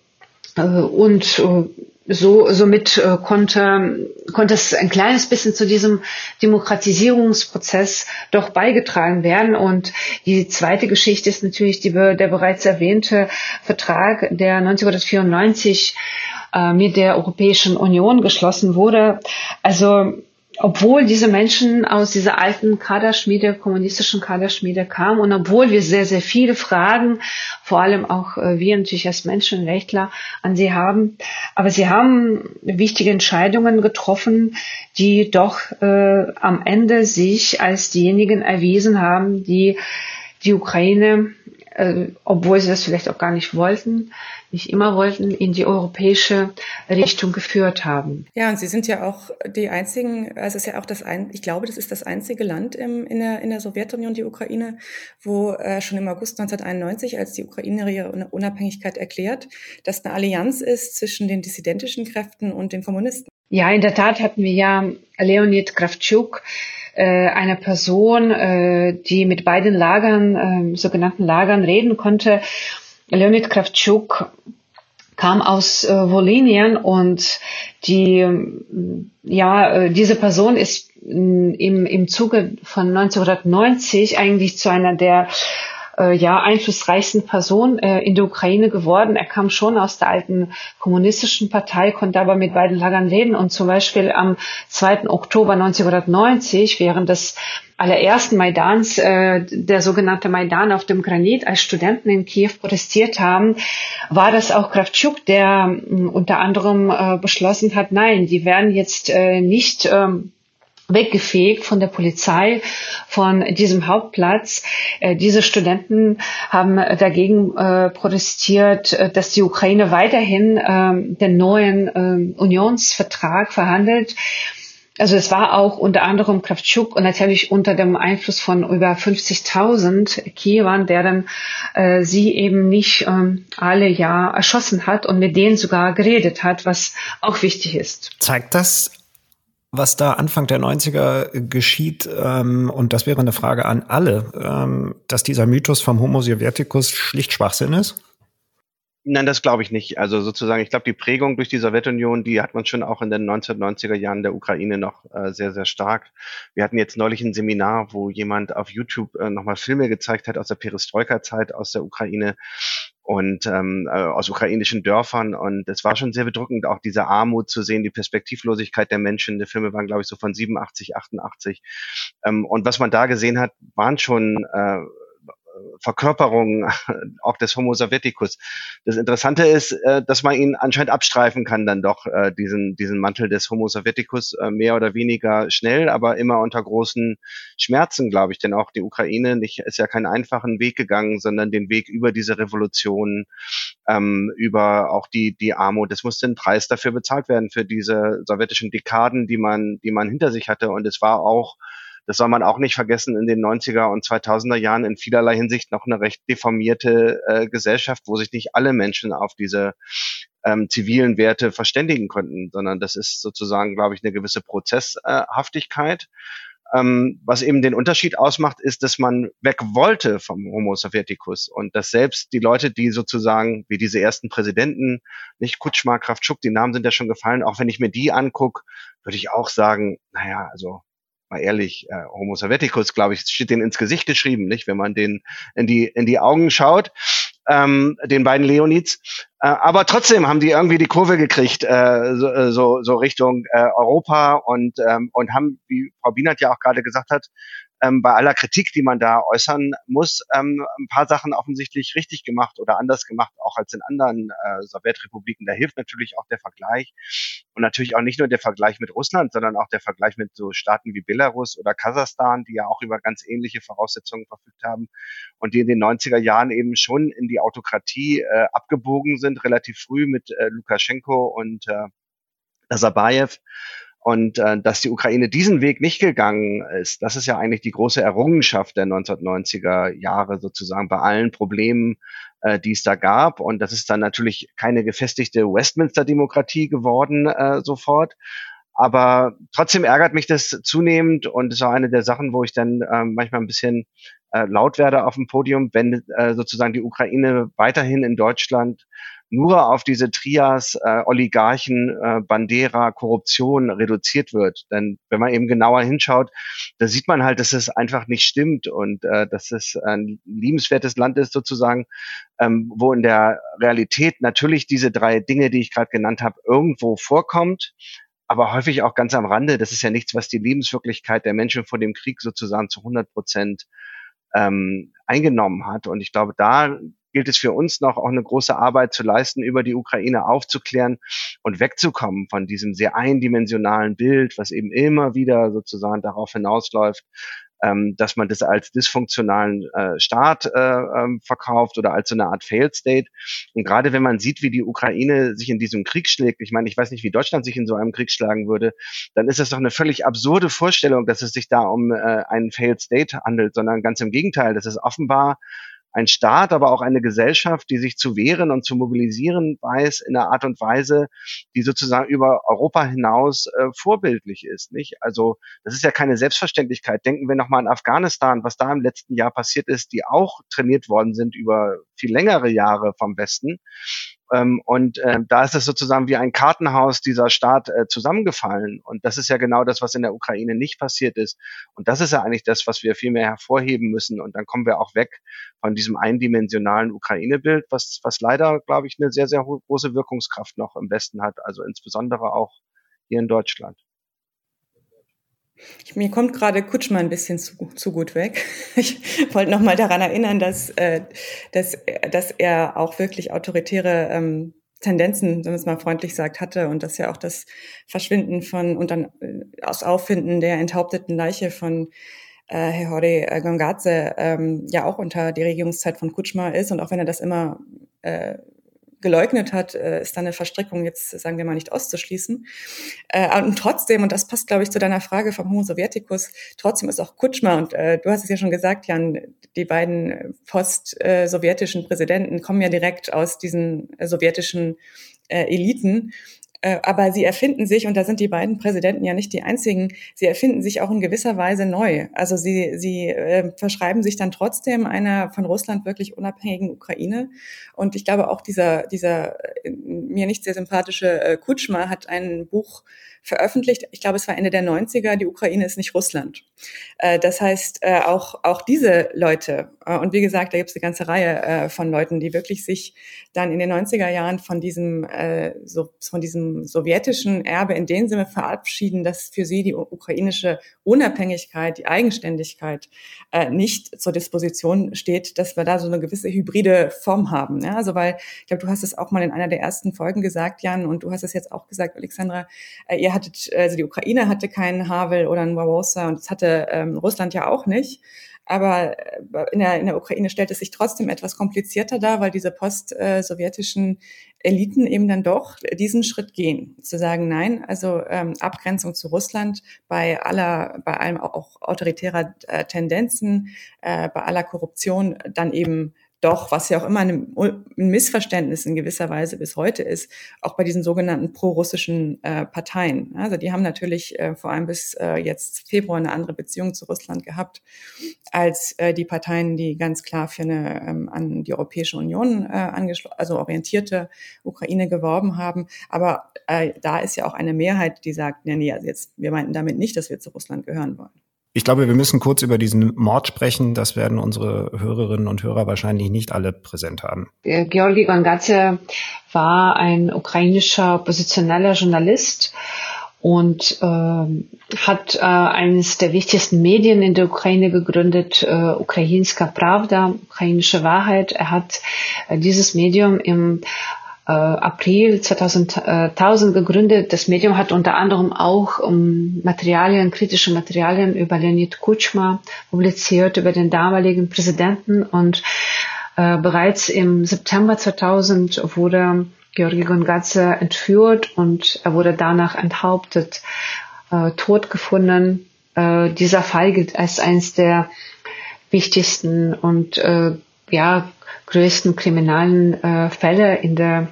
äh, und äh, so somit äh, konnte konnte es ein kleines bisschen zu diesem Demokratisierungsprozess doch beigetragen werden und die zweite Geschichte ist natürlich die, der bereits erwähnte Vertrag, der 1994 äh, mit der Europäischen Union geschlossen wurde. Also obwohl diese Menschen aus dieser alten Kaderschmiede, kommunistischen Kaderschmiede kamen und obwohl wir sehr, sehr viele Fragen, vor allem auch äh, wir natürlich als Menschenrechtler an sie haben, aber sie haben wichtige Entscheidungen getroffen, die doch äh, am Ende sich als diejenigen erwiesen haben, die die Ukraine, äh, obwohl sie das vielleicht auch gar nicht wollten, nicht immer wollten, in die europäische Richtung geführt haben. Ja, und Sie sind ja auch die einzigen, also es ist ja auch das ein, ich glaube, das ist das einzige Land im, in, der, in der Sowjetunion, die Ukraine, wo äh, schon im August 1991, als die Ukraine ihre Unabhängigkeit erklärt, dass eine Allianz ist zwischen den dissidentischen Kräften und den Kommunisten. Ja, in der Tat hatten wir ja Leonid Kravchuk, äh, eine Person, äh, die mit beiden Lagern, äh, sogenannten Lagern reden konnte Leonid Kravchuk kam aus äh, Wolinien und die, ja, äh, diese Person ist mm, im, im Zuge von 1990 eigentlich zu einer der äh, ja einflussreichsten Person äh, in der Ukraine geworden. Er kam schon aus der alten kommunistischen Partei, konnte aber mit beiden Lagern reden und zum Beispiel am 2. Oktober 1990 während des allerersten Maidans, äh, der sogenannte Maidan auf dem Granit, als Studenten in Kiew protestiert haben, war das auch Kravtschuk, der äh, unter anderem äh, beschlossen hat, nein, die werden jetzt äh, nicht äh, weggefegt von der Polizei von diesem Hauptplatz. Äh, diese Studenten haben dagegen äh, protestiert, äh, dass die Ukraine weiterhin äh, den neuen äh, Unionsvertrag verhandelt also es war auch unter anderem Kravtschuk und natürlich unter dem Einfluss von über 50.000 Kiewern, der dann äh, sie eben nicht ähm, alle ja erschossen hat und mit denen sogar geredet hat, was auch wichtig ist. Zeigt das, was da Anfang der 90er geschieht, ähm, und das wäre eine Frage an alle, ähm, dass dieser Mythos vom Homo Sovieticus schlicht Schwachsinn ist? Nein, das glaube ich nicht. Also sozusagen, ich glaube, die Prägung durch die Sowjetunion, die hat man schon auch in den 1990er Jahren der Ukraine noch äh, sehr, sehr stark. Wir hatten jetzt neulich ein Seminar, wo jemand auf YouTube äh, nochmal Filme gezeigt hat aus der Perestroika-Zeit aus der Ukraine und ähm, äh, aus ukrainischen Dörfern. Und es war schon sehr bedrückend, auch diese Armut zu sehen, die Perspektivlosigkeit der Menschen. Die Filme waren, glaube ich, so von 87, 88. Ähm, und was man da gesehen hat, waren schon äh, Verkörperung auch des Homo Sovieticus. Das Interessante ist, äh, dass man ihn anscheinend abstreifen kann dann doch, äh, diesen, diesen Mantel des Homo Sovieticus äh, mehr oder weniger schnell, aber immer unter großen Schmerzen, glaube ich. Denn auch die Ukraine nicht, ist ja keinen einfachen Weg gegangen, sondern den Weg über diese Revolution, ähm, über auch die, die Armut. Es musste ein Preis dafür bezahlt werden, für diese sowjetischen Dekaden, die man, die man hinter sich hatte. Und es war auch das soll man auch nicht vergessen, in den 90er und 2000er Jahren in vielerlei Hinsicht noch eine recht deformierte äh, Gesellschaft, wo sich nicht alle Menschen auf diese ähm, zivilen Werte verständigen konnten, sondern das ist sozusagen, glaube ich, eine gewisse Prozesshaftigkeit. Ähm, was eben den Unterschied ausmacht, ist, dass man weg wollte vom Homo Sovieticus und dass selbst die Leute, die sozusagen wie diese ersten Präsidenten, nicht Kutschma, Kraftschuk, die Namen sind ja schon gefallen, auch wenn ich mir die angucke, würde ich auch sagen, naja, also mal ehrlich, äh, Homo Sovieticus, glaube ich, steht denen ins Gesicht geschrieben, nicht, wenn man den in die in die Augen schaut, ähm, den beiden Leonids. Äh, aber trotzdem haben die irgendwie die Kurve gekriegt, äh, so, äh, so, so Richtung äh, Europa und ähm, und haben, wie Frau Bienert ja auch gerade gesagt hat, ähm, bei aller Kritik, die man da äußern muss, ähm, ein paar Sachen offensichtlich richtig gemacht oder anders gemacht, auch als in anderen äh, Sowjetrepubliken. Da hilft natürlich auch der Vergleich und natürlich auch nicht nur der Vergleich mit Russland, sondern auch der Vergleich mit so Staaten wie Belarus oder Kasachstan, die ja auch über ganz ähnliche Voraussetzungen verfügt haben und die in den 90er Jahren eben schon in die Autokratie äh, abgebogen sind, relativ früh mit äh, Lukaschenko und äh, Nazarbayev. Und äh, dass die Ukraine diesen Weg nicht gegangen ist, das ist ja eigentlich die große Errungenschaft der 1990er Jahre sozusagen bei allen Problemen, äh, die es da gab. Und das ist dann natürlich keine gefestigte Westminster-Demokratie geworden äh, sofort. Aber trotzdem ärgert mich das zunehmend und ist auch eine der Sachen, wo ich dann äh, manchmal ein bisschen äh, laut werde auf dem Podium, wenn äh, sozusagen die Ukraine weiterhin in Deutschland nur auf diese Trias äh, Oligarchen, äh, Bandera, Korruption reduziert wird. Denn wenn man eben genauer hinschaut, da sieht man halt, dass es einfach nicht stimmt und äh, dass es ein liebenswertes Land ist sozusagen, ähm, wo in der Realität natürlich diese drei Dinge, die ich gerade genannt habe, irgendwo vorkommt aber häufig auch ganz am Rande. Das ist ja nichts, was die Lebenswirklichkeit der Menschen vor dem Krieg sozusagen zu 100 Prozent ähm, eingenommen hat. Und ich glaube, da gilt es für uns noch auch eine große Arbeit zu leisten, über die Ukraine aufzuklären und wegzukommen von diesem sehr eindimensionalen Bild, was eben immer wieder sozusagen darauf hinausläuft, ähm, dass man das als dysfunktionalen äh, Staat äh, ähm, verkauft oder als so eine Art Failed State. Und gerade wenn man sieht, wie die Ukraine sich in diesem Krieg schlägt, ich meine, ich weiß nicht, wie Deutschland sich in so einem Krieg schlagen würde, dann ist das doch eine völlig absurde Vorstellung, dass es sich da um äh, einen Failed State handelt, sondern ganz im Gegenteil, das ist offenbar ein Staat, aber auch eine Gesellschaft, die sich zu wehren und zu mobilisieren weiß in einer Art und Weise, die sozusagen über Europa hinaus äh, vorbildlich ist. Nicht? Also das ist ja keine Selbstverständlichkeit. Denken wir nochmal an Afghanistan, was da im letzten Jahr passiert ist, die auch trainiert worden sind über viel längere Jahre vom Westen Ähm, und äh, da ist es sozusagen wie ein Kartenhaus dieser Staat äh, zusammengefallen. Und das ist ja genau das, was in der Ukraine nicht passiert ist. Und das ist ja eigentlich das, was wir viel mehr hervorheben müssen. Und dann kommen wir auch weg von diesem eindimensionalen Ukraine-Bild, was, was leider, glaube ich, eine sehr, sehr große Wirkungskraft noch im Westen hat. Also insbesondere auch hier in Deutschland. Ich, mir kommt gerade Kutschmann ein bisschen zu, zu gut weg. (laughs) Ich wollte noch mal daran erinnern, dass, äh, dass, dass er auch wirklich autoritäre ähm, Tendenzen, wenn man es mal freundlich sagt, hatte und dass ja auch das Verschwinden von und dann äh, aus Auffinden der enthaupteten Leiche von äh, Herr Hore Gongadze ähm, ja auch unter die Regierungszeit von Kutschma ist und auch wenn er das immer äh, geleugnet hat, äh, ist da eine Verstrickung jetzt, sagen wir mal, nicht auszuschließen. Äh, und trotzdem, und das passt, glaube ich, zu deiner Frage vom Homo Sovieticus, trotzdem ist auch Kutschma, und äh, du hast es ja schon gesagt, Jan, die beiden post-sowjetischen Präsidenten kommen ja direkt aus diesen sowjetischen Eliten. Äh, aber sie erfinden sich, und da sind die beiden Präsidenten ja nicht die einzigen, sie erfinden sich auch in gewisser Weise neu. Also sie, sie äh, verschreiben sich dann trotzdem einer von Russland wirklich unabhängigen Ukraine. Und ich glaube auch dieser, dieser äh, mir nicht sehr sympathische äh, Kutschma hat ein Buch veröffentlicht. Ich glaube, es war Ende der 90er. Die Ukraine ist nicht Russland. Äh, das heißt, äh, auch, auch diese Leute, äh, und wie gesagt, da gibt es eine ganze Reihe von Leuten, die wirklich sich dann in den 90er Jahren von diesem, von diesem sowjetischen Erbe in dem Sinne verabschieden, dass für sie die ukrainische Unabhängigkeit, die Eigenständigkeit nicht zur Disposition steht, dass wir da so eine gewisse hybride Form haben. Also weil, ich glaube, du hast es auch mal in einer der ersten Folgen gesagt, Jan, und du hast es jetzt auch gesagt, Alexandra, ihr ihr hattet, also die Ukraine hatte keinen Havel oder einen Wawosa und das hatte ähm, Russland ja auch nicht. Aber äh, in der, in der Ukraine stellt es sich trotzdem etwas komplizierter dar, weil diese post-sowjetischen Eliten eben dann doch diesen Schritt gehen, zu sagen, nein, also ähm, Abgrenzung zu Russland bei aller, bei allem auch autoritärer äh, Tendenzen, äh, bei aller Korruption dann eben doch, was ja auch immer ein, Missverständnis in gewisser Weise bis heute ist, auch bei diesen sogenannten pro-russischen äh, Parteien. Also die haben natürlich äh, vor allem bis äh, jetzt Februar eine andere Beziehung zu Russland gehabt als äh, die Parteien, die ganz klar für eine ähm, an die Europäische Union äh, also orientierte Ukraine geworben haben. Aber äh, da ist ja auch eine Mehrheit, die sagt, nee, nee, also jetzt, wir meinten damit nicht, dass wir zu Russland gehören wollen. Ich glaube, wir müssen kurz über diesen Mord sprechen. Das werden unsere Hörerinnen und Hörer wahrscheinlich nicht alle präsent haben. Georgi Gongadze war ein ukrainischer oppositioneller Journalist und äh, hat äh, eines der wichtigsten Medien in der Ukraine gegründet, äh, Ukrainska Pravda, ukrainische Wahrheit. Er hat äh, dieses Medium im April 2000 gegründet. Das Medium hat unter anderem auch um, Materialien, kritische Materialien über Leonid Kutschma publiziert, über den damaligen Präsidenten und äh, bereits im September 2000 wurde Georgi Gongadze entführt und er wurde danach enthauptet, äh, tot gefunden. Äh, dieser Fall gilt als eines der wichtigsten und äh, ja, größten kriminalen äh, Fälle in der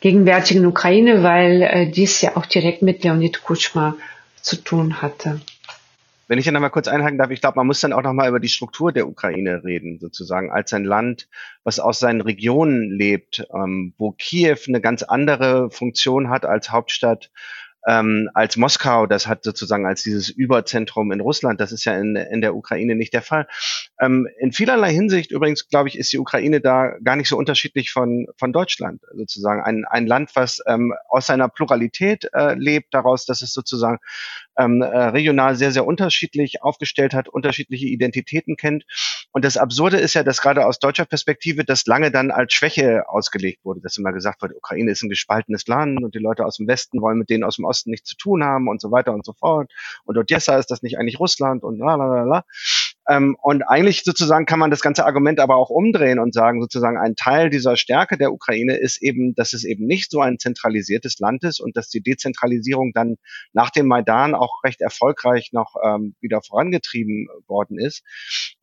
gegenwärtigen Ukraine, weil äh, dies ja auch direkt mit Leonid Kutschma zu tun hatte. Wenn ich dann noch mal kurz einhaken darf, ich glaube, man muss dann auch noch mal über die Struktur der Ukraine reden, sozusagen als ein Land, was aus seinen Regionen lebt, ähm, wo Kiew eine ganz andere Funktion hat als Hauptstadt ähm, als Moskau, das hat sozusagen als dieses Überzentrum in Russland, das ist ja in, in der Ukraine nicht der Fall. Ähm, in vielerlei Hinsicht übrigens, glaube ich, ist die Ukraine da gar nicht so unterschiedlich von, von Deutschland, sozusagen. Ein, ein Land, was ähm, aus seiner Pluralität äh, lebt, daraus, dass es sozusagen ähm, äh, regional sehr, sehr unterschiedlich aufgestellt hat, unterschiedliche Identitäten kennt. Und das Absurde ist ja, dass gerade aus deutscher Perspektive das lange dann als Schwäche ausgelegt wurde, dass immer gesagt wurde, Ukraine ist ein gespaltenes Land und die Leute aus dem Westen wollen mit denen aus dem Osten nichts zu tun haben und so weiter und so fort. Und Odessa ist das nicht eigentlich Russland und la la la la. Ähm, und eigentlich sozusagen kann man das ganze Argument aber auch umdrehen und sagen, sozusagen ein Teil dieser Stärke der Ukraine ist eben, dass es eben nicht so ein zentralisiertes Land ist und dass die Dezentralisierung dann nach dem Maidan auch recht erfolgreich noch ähm, wieder vorangetrieben worden ist.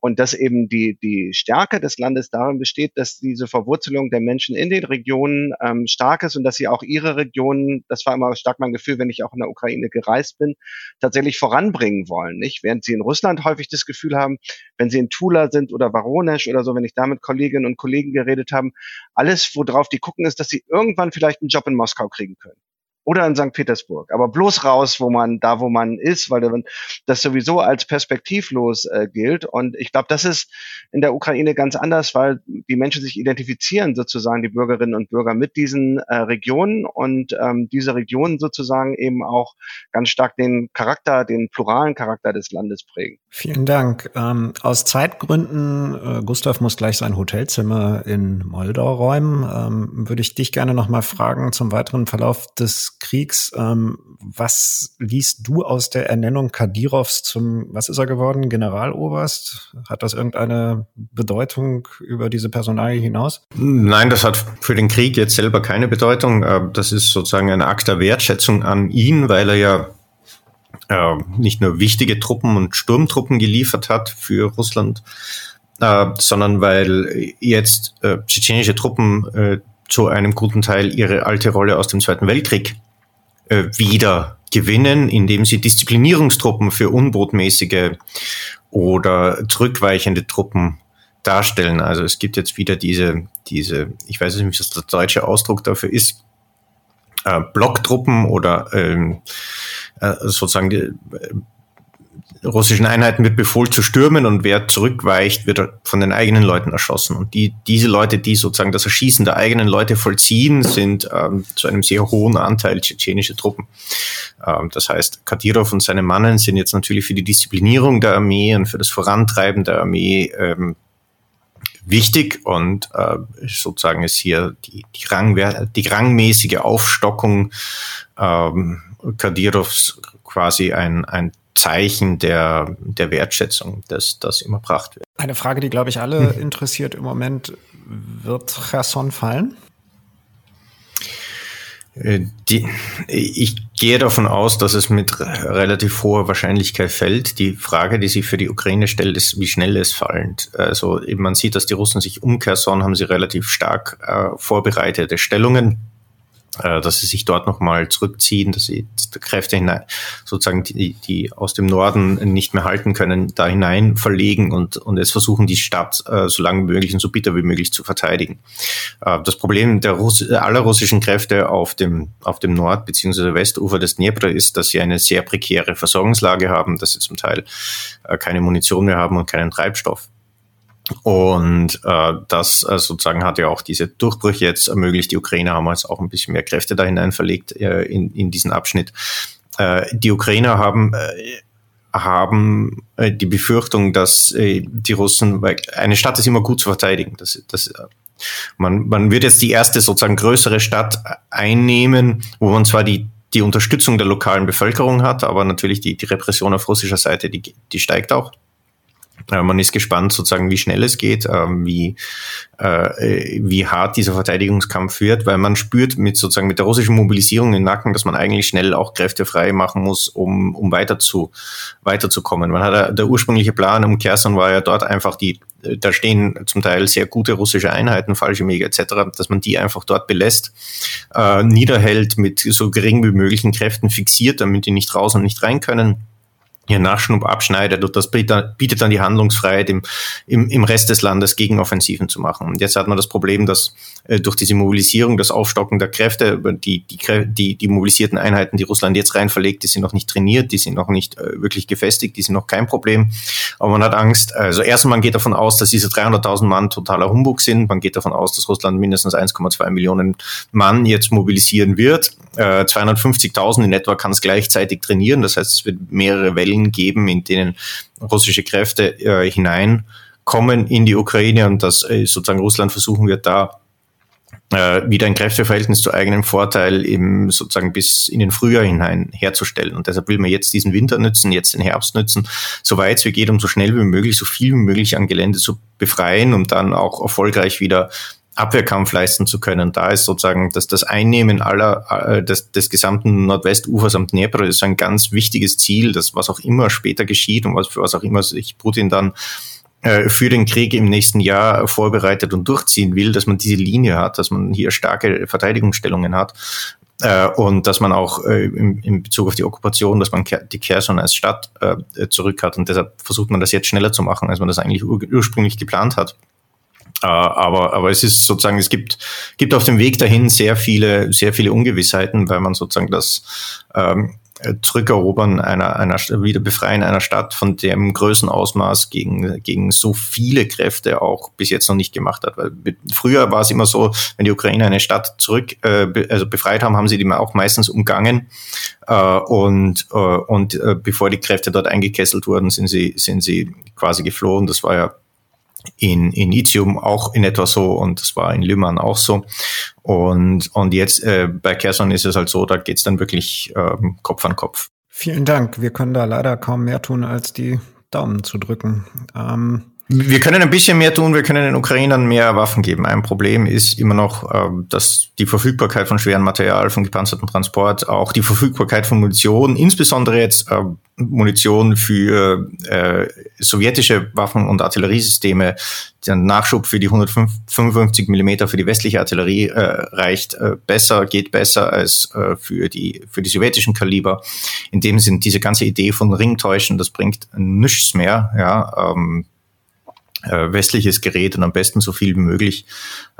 Und dass eben die, die Stärke des Landes darin besteht, dass diese Verwurzelung der Menschen in den Regionen ähm, stark ist und dass sie auch ihre Regionen, das war immer stark mein Gefühl, wenn ich auch in der Ukraine gereist bin, tatsächlich voranbringen wollen. Nicht? Während sie in Russland häufig das Gefühl haben, wenn sie in Tula sind oder Varonesch oder so, wenn ich da mit Kolleginnen und Kollegen geredet habe, alles, worauf die gucken, ist, dass sie irgendwann vielleicht einen Job in Moskau kriegen können oder in St. Petersburg. Aber bloß raus, wo man, da wo man ist, weil das sowieso als perspektivlos äh, gilt. Und ich glaube, das ist in der Ukraine ganz anders, weil die Menschen sich identifizieren sozusagen, die Bürgerinnen und Bürger mit diesen äh, Regionen und ähm, diese Regionen sozusagen eben auch ganz stark den Charakter, den pluralen Charakter des Landes prägen. Vielen Dank. Ähm, aus Zeitgründen, äh, Gustav muss gleich sein Hotelzimmer in Moldau räumen, ähm, würde ich dich gerne noch mal fragen zum weiteren Verlauf des Kriegs. Ähm, was liest du aus der Ernennung Kadirovs zum, was ist er geworden, Generaloberst? Hat das irgendeine Bedeutung über diese Personalie hinaus? Nein, das hat für den Krieg jetzt selber keine Bedeutung. Äh, das ist sozusagen ein Akt der Wertschätzung an ihn, weil er ja äh, nicht nur wichtige Truppen und Sturmtruppen geliefert hat für Russland, äh, sondern weil jetzt äh, tschetschenische Truppen äh, zu einem guten Teil ihre alte Rolle aus dem Zweiten Weltkrieg äh, wieder gewinnen, indem sie Disziplinierungstruppen für unbotmäßige oder zurückweichende Truppen darstellen. Also es gibt jetzt wieder diese, diese, ich weiß nicht, was der deutsche Ausdruck dafür ist, äh, Blocktruppen oder ähm, äh, sozusagen die, russischen Einheiten wird befohlen zu stürmen und wer zurückweicht, wird von den eigenen Leuten erschossen. Und die, diese Leute, die sozusagen das Erschießen der eigenen Leute vollziehen, sind ähm, zu einem sehr hohen Anteil tschetschenische Truppen. Ähm, das heißt, Kadyrov und seine Mannen sind jetzt natürlich für die Disziplinierung der Armee und für das Vorantreiben der Armee ähm, wichtig und äh, sozusagen ist hier die, die, Rang, die rangmäßige Aufstockung ähm, Kadyrovs quasi ein, ein Zeichen der, der Wertschätzung, dass das immer gebracht wird. Eine Frage, die, glaube ich, alle hm. (laughs) interessiert im Moment. Wird Cherson fallen? Äh, die, ich gehe davon aus, dass es mit relativ hoher Wahrscheinlichkeit fällt. Die Frage, die sich für die Ukraine stellt, ist, wie schnell es fällt. Also man sieht, dass die Russen sich um Kherson haben sie relativ stark äh, vorbereitete Stellungen dass sie sich dort nochmal zurückziehen, dass sie Kräfte hinein, sozusagen die, die aus dem Norden nicht mehr halten können, da hinein verlegen und, und es versuchen, die Stadt äh, so lange wie möglich und so bitter wie möglich zu verteidigen. Äh, das Problem der Russ aller russischen Kräfte auf dem, auf dem Nord- bzw. Westufer des Dnepr ist, dass sie eine sehr prekäre Versorgungslage haben, dass sie zum Teil äh, keine Munition mehr haben und keinen Treibstoff. Und äh, das äh, sozusagen hat ja auch diese Durchbrüche jetzt ermöglicht. Die Ukrainer haben jetzt auch ein bisschen mehr Kräfte da hinein verlegt äh, in, in diesen Abschnitt. Äh, die Ukrainer haben äh, haben äh, die Befürchtung, dass äh, die Russen, weil eine Stadt ist immer gut zu verteidigen. Das, das, äh, man, man wird jetzt die erste sozusagen größere Stadt einnehmen, wo man zwar die die Unterstützung der lokalen Bevölkerung hat, aber natürlich die, die Repression auf russischer Seite, die, die steigt auch. Äh, man ist gespannt, sozusagen, wie schnell es geht, ähm, wie, äh, wie hart dieser Verteidigungskampf wird, weil man spürt mit sozusagen mit der russischen Mobilisierung im Nacken, dass man eigentlich schnell auch Kräfte frei machen muss, um, um weiter zu, weiterzukommen. Man hat der ursprüngliche Plan um Kherson war ja dort einfach die, da stehen zum Teil sehr gute russische Einheiten, falsche Mega etc., dass man die einfach dort belässt, äh, niederhält mit so gering wie möglichen Kräften fixiert, damit die nicht raus und nicht rein können ihren Nachschub abschneidet und das bietet dann die Handlungsfreiheit im, im, im Rest des Landes Gegenoffensiven zu machen. Und jetzt hat man das Problem, dass äh, durch diese Mobilisierung, das Aufstocken der Kräfte, die, die, die, die mobilisierten Einheiten, die Russland jetzt rein verlegt, die sind noch nicht trainiert, die sind noch nicht äh, wirklich gefestigt, die sind noch kein Problem. Aber man hat Angst, also erstmal man geht davon aus, dass diese 300.000 Mann totaler Humbug sind. Man geht davon aus, dass Russland mindestens 1,2 Millionen Mann jetzt mobilisieren wird. Äh, 250.000 in etwa kann es gleichzeitig trainieren. Das heißt, es wird mehrere Wellen Wellen geben, in denen russische Kräfte äh, hineinkommen in die Ukraine und dass äh, sozusagen Russland versuchen wird, da äh, wieder ein Kräfteverhältnis zu eigenem Vorteil im sozusagen bis in den Frühjahr hinein herzustellen. Und deshalb will man jetzt diesen Winter nützen, jetzt den Herbst nützen, so weit es wie geht, um so schnell wie möglich, so viel wie möglich an Gelände zu befreien, um dann auch erfolgreich wieder Abwehrkampf leisten zu können. Da ist sozusagen dass das Einnehmen aller äh, des, des gesamten Nordwestufers am Dnepr ist ein ganz wichtiges Ziel, das was auch immer später geschieht und was für was auch immer sich Putin dann äh, für den Krieg im nächsten Jahr vorbereitet und durchziehen will, dass man diese Linie hat, dass man hier starke Verteidigungsstellungen hat. äh, und dass man auch in, Bezug auf die Okkupation, dass man die Kherson als Stadt zurück hat und deshalb versucht man das jetzt schneller zu machen, als man das eigentlich ur ursprünglich geplant hat. Uh, aber, aber es ist sozusagen, es gibt, gibt auf dem Weg dahin sehr viele, sehr viele Ungewissheiten, weil man sozusagen das ähm, Zurückerobern einer, einer Wiederbefreien einer Stadt von dem Größenausmaß gegen, gegen so viele Kräfte auch bis jetzt noch nicht gemacht hat. Weil früher war es immer so, wenn die Ukrainer eine Stadt zurück, äh, also befreit haben, haben sie die auch meistens umgangen. Äh, und äh, und äh, bevor die Kräfte dort eingekesselt wurden, sind sie, sind sie quasi geflohen. Das war ja in, in Itium auch in etwa so und das war in Liman auch so. Und, und jetzt äh, bei Kherson ist es halt so, da geht's dann wirklich ähm, Kopf an Kopf. Vielen Dank. Wir können da leider kaum mehr tun, als die Daumen zu drücken. Ähm wir können ein bisschen mehr tun, wir können den Ukrainern mehr Waffen geben. Ein Problem ist immer noch, äh, dass die Verfügbarkeit von schwerem Material, von gepanzertem Transport, auch die Verfügbarkeit von Munition, insbesondere jetzt äh, Munition für äh, sowjetische Waffen- und Artilleriesysteme, der Nachschub für die 155 Millimeter für die westliche Artillerie äh, reicht äh, besser, geht besser als für die für die sowjetischen Kaliber. In dem sind diese ganze Idee von Ringtäuschen, das bringt nichts mehr. Ja, ähm, äh, westliches Gerät und am besten so viel wie möglich.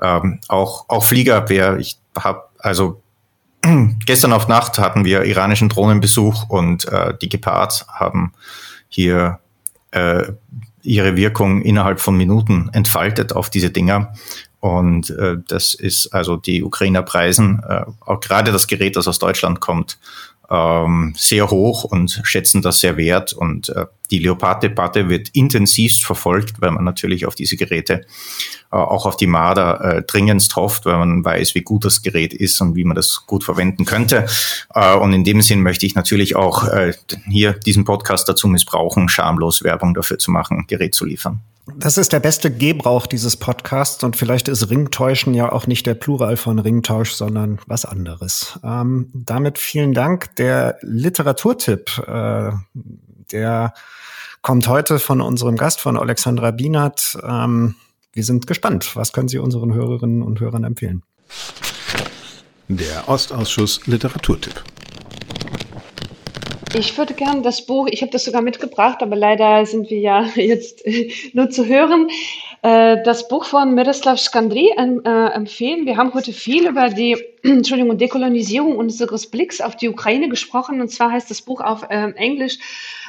Ähm, auch, auch Fliegerabwehr. Ich habe also (clears throat) gestern auf Nacht hatten wir iranischen Drohnenbesuch und äh, die Gepard haben hier äh, ihre Wirkung innerhalb von Minuten entfaltet auf diese Dinger. Und äh, das ist also die Ukrainer preisen, äh, auch gerade das Gerät, das aus Deutschland kommt, ähm, sehr hoch und schätzen das sehr wert. Und äh, die Leopard-Debatte wird intensivst verfolgt, weil man natürlich auf diese Geräte, äh, auch auf die Marder, äh, dringendst hofft, weil man weiß, wie gut das Gerät ist und wie man das gut verwenden könnte. Äh, und in dem Sinn möchte ich natürlich auch äh, hier diesen Podcast dazu missbrauchen, schamlos Werbung dafür zu machen, Gerät zu liefern. Das ist der beste Gebrauch dieses Podcasts und vielleicht ist Ringtäuschen ja auch nicht der Plural von Ringtausch, sondern was anderes. Ähm, damit vielen Dank. Der Literaturtipp, äh, der kommt heute von unserem Gast, von Alexandra Bienert. Ähm, wir sind gespannt. Was können Sie unseren Hörerinnen und Hörern empfehlen? Der Ostausschuss Literaturtipp. Ich würde gern das Buch, ich habe das sogar mitgebracht, aber leider sind wir ja (laughs) jetzt nur zu hören, äh, das Buch von Miroslav Skandri äh, empfehlen. Wir haben heute viel über die (clears throat) Entschuldigung, Dekolonisierung unseres Blicks auf die Ukraine gesprochen. Und zwar heißt das Buch auf äh, Englisch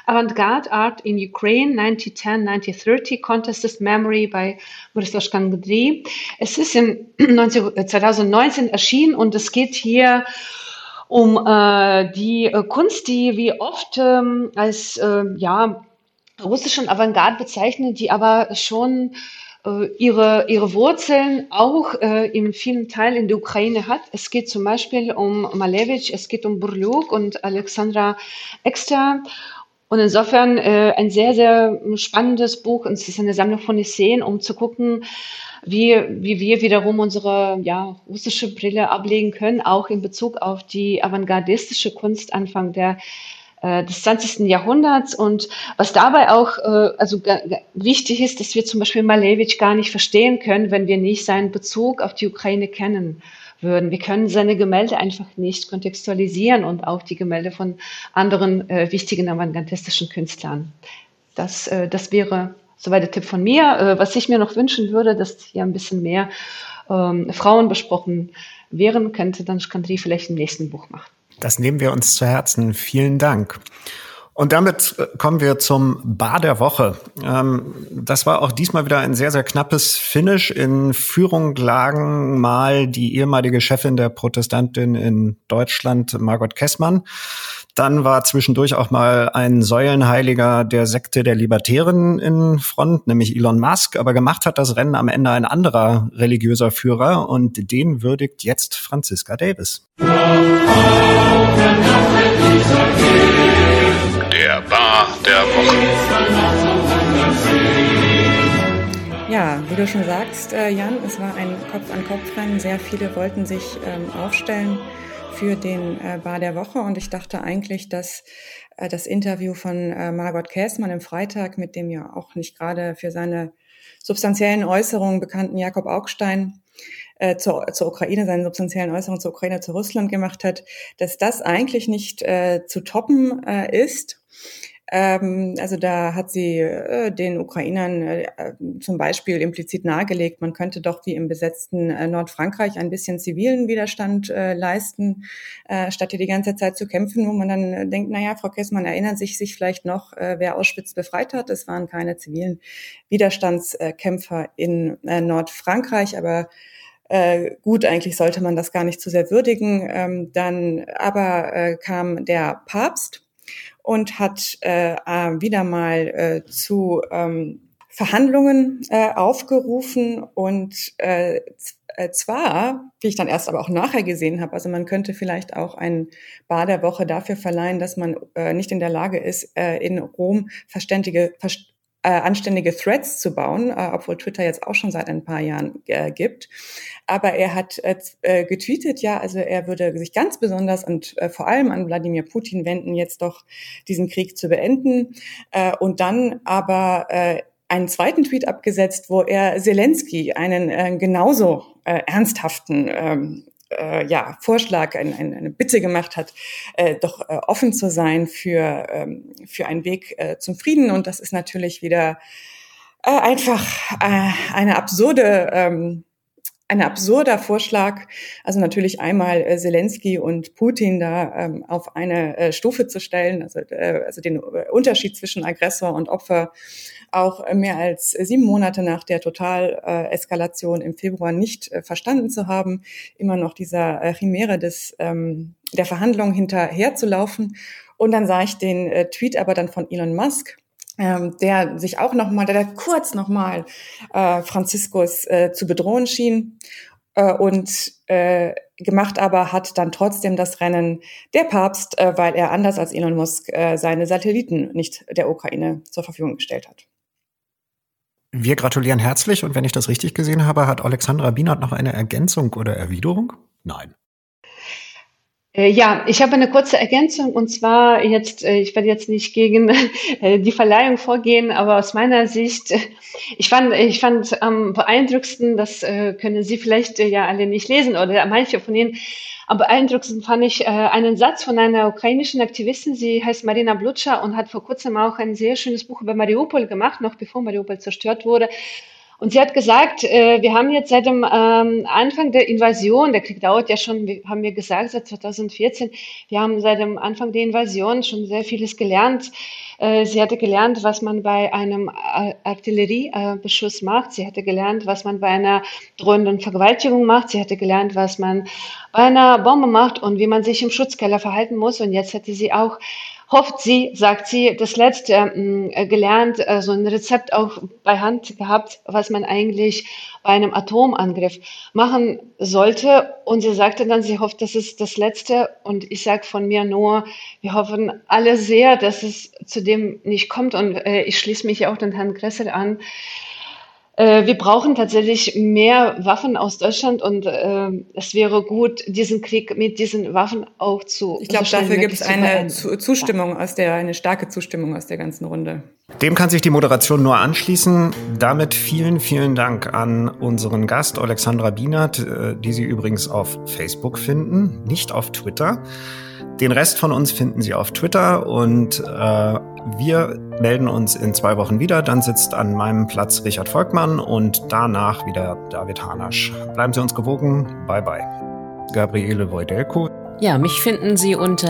Avantgarde Art in Ukraine 1910-1930 Contested Memory bei Miroslav Skandri. Es ist in (clears throat) 2019 erschienen und es geht hier um äh, die äh, Kunst, die wir oft ähm, als äh, ja, russischen Avantgarde bezeichnen, die aber schon äh, ihre, ihre Wurzeln auch äh, in vielen Teilen in der Ukraine hat. Es geht zum Beispiel um Malevich, es geht um Burluk und Alexandra Exter. Und insofern äh, ein sehr, sehr spannendes Buch. Und es ist eine Sammlung von Esseen, um zu gucken, wie, wie wir wiederum unsere ja, russische Brille ablegen können, auch in Bezug auf die avantgardistische Kunst Anfang der äh, des 20. Jahrhunderts und was dabei auch äh, also wichtig ist, dass wir zum Beispiel Malevich gar nicht verstehen können, wenn wir nicht seinen Bezug auf die Ukraine kennen würden. Wir können seine Gemälde einfach nicht kontextualisieren und auch die Gemälde von anderen äh, wichtigen avantgardistischen Künstlern. Das, äh, das wäre Soweit der Tipp von mir. Äh, was ich mir noch wünschen würde, dass hier ein bisschen mehr ähm, Frauen besprochen wären, könnte dann Skandri vielleicht im nächsten Buch machen. Das nehmen wir uns zu Herzen. Vielen Dank. Und damit äh, kommen wir zum Bar der Woche. Ähm, das war auch diesmal wieder ein sehr, sehr knappes Finish. In Führung lagen mal die ehemalige Chefin der Protestantin in Deutschland, Margot Kessmann. Dann war zwischendurch auch mal ein Säulenheiliger der Sekte der Libertären in Front, nämlich Elon Musk. Aber gemacht hat das Rennen am Ende ein anderer religiöser Führer und den würdigt jetzt Franziska Davis. Der Bar der Woche. Ja, wie du schon sagst, äh, Jan, es war ein Kopf-an-Kopf-Rennen. Sehr viele wollten sich ähm, aufstellen für den äh, Bar der Woche und ich dachte eigentlich, dass äh, das Interview von Margot Käßmann im Freitag mit dem ja auch nicht gerade für seine substanziellen Äußerungen bekannten Jakob Augstein äh, zur, zur Ukraine, seine substanziellen Äußerungen zur Ukraine, zu Russland gemacht hat, dass das eigentlich nicht äh, zu toppen äh, ist. Ähm, also da hat sie äh, den Ukrainern äh, zum Beispiel implizit nahegelegt, man könnte doch wie im besetzten äh, Nordfrankreich ein bisschen zivilen Widerstand äh, leisten, äh, statt hier die ganze Zeit zu kämpfen, wo man dann äh, denkt, naja, Frau Kessmann erinnert sich sich vielleicht noch, wer Auschwitz befreit hat. Es waren keine zivilen Widerstandskämpfer in Nordfrankreich, aber äh, gut, eigentlich sollte man das gar nicht zu sehr würdigen. Ähm, dann aber äh, kam der Papst und hat äh, äh, wieder mal äh, zu ähm, Verhandlungen äh, aufgerufen und äh, äh, zwar, wie ich dann erst aber auch nachher gesehen habe, also man könnte vielleicht auch ein Bar der Woche dafür verleihen, dass man äh, nicht in der Lage ist, äh, in Rom verständige, verst äh, anständige Threads zu bauen, äh, obwohl Twitter jetzt auch schon seit ein paar Jahren äh, gibt. Aber er hat äh, äh, getweetet, ja, also er würde sich ganz besonders und äh, vor allem an Wladimir Putin wenden, jetzt doch diesen Krieg zu beenden. Äh, und dann aber äh, einen zweiten Tweet abgesetzt, wo er Zelensky einen äh, genauso äh, ernsthaften ähm, äh, ja, Vorschlag, ein, ein, eine Bitte gemacht hat, äh, doch äh, offen zu sein für, ähm, für einen Weg äh, zum Frieden. Und das ist natürlich wieder äh, einfach äh, eine absurde ähm, ein absurder Vorschlag, also natürlich einmal äh, Zelensky und Putin da ähm, auf eine äh, Stufe zu stellen, also, äh, also den äh, Unterschied zwischen Aggressor und Opfer. Auch äh, mehr als sieben Monate nach der Totaleskalation im Februar nicht äh, verstanden zu haben, immer noch dieser Chimäre des, ähm, der Verhandlungen hinterherzulaufen. Und dann sah ich den Tweet aber dann von Elon Musk, ähm, der sich auch noch mal, der kurz noch mal äh, Franziskus äh, zu bedrohen schien äh, und äh, gemacht aber hat dann trotzdem das Rennen der Papst, äh, weil er anders als Elon Musk äh, seine Satelliten nicht der Ukraine zur Verfügung gestellt hat. Wir gratulieren herzlich und wenn ich das richtig gesehen habe, hat Alexandra Bienert noch eine Ergänzung oder Erwiderung? Nein. Äh, ja, ich habe eine kurze Ergänzung und zwar jetzt, äh, ich werde jetzt nicht gegen (laughs) äh, die Verleihung vorgehen, aber aus meiner Sicht, ich fand, ich fand am beeindruckendsten, das können Sie vielleicht ja alle nicht lesen oder manche von Ihnen, am beeindruckendsten fand ich einen Satz von einer ukrainischen Aktivistin, sie heißt Marina Blutscha und hat vor kurzem auch ein sehr schönes Buch über Mariupol gemacht, noch bevor Mariupol zerstört wurde. Und sie hat gesagt, äh, wir haben jetzt seit dem ähm, Anfang der Invasion, der Krieg dauert ja schon, wie haben wir gesagt, seit 2014, wir haben seit dem Anfang der Invasion schon sehr vieles gelernt. Äh, sie hatte gelernt, was man bei einem Artilleriebeschuss macht. Sie hatte gelernt, was man bei einer drohenden Vergewaltigung macht. Sie hatte gelernt, was man bei einer Bombe macht und wie man sich im Schutzkeller verhalten muss. Und jetzt hätte sie auch hofft sie, sagt sie, das letzte äh, gelernt, äh, so ein Rezept auch bei Hand gehabt, was man eigentlich bei einem Atomangriff machen sollte. Und sie sagte dann, sie hofft, das ist das letzte. Und ich sage von mir nur, wir hoffen alle sehr, dass es zu dem nicht kommt. Und äh, ich schließe mich auch den Herrn Gressel an. Äh, wir brauchen tatsächlich mehr Waffen aus Deutschland und äh, es wäre gut, diesen Krieg mit diesen Waffen auch zu. Ich glaube, dafür gibt es eine Zustimmung aus der, eine starke Zustimmung aus der ganzen Runde. Dem kann sich die Moderation nur anschließen. Damit vielen, vielen Dank an unseren Gast Alexandra Bienert, äh, die Sie übrigens auf Facebook finden, nicht auf Twitter. Den Rest von uns finden Sie auf Twitter und äh, wir melden uns in zwei Wochen wieder. Dann sitzt an meinem Platz Richard Volkmann und danach wieder David Hanasch. Bleiben Sie uns gewogen. Bye bye. Gabriele Wojdelko. Ja, mich finden Sie unter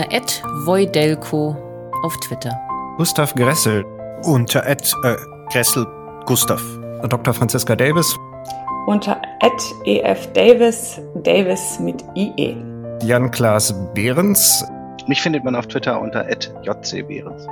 @wojdelko auf Twitter. Gustav Gressel. Unter äh, Gressel Gustav. Dr. Franziska Davis. Unter @efdavis Davis mit IE. Jan-Klaas Behrens. Mich findet man auf Twitter unter @jcbehrens.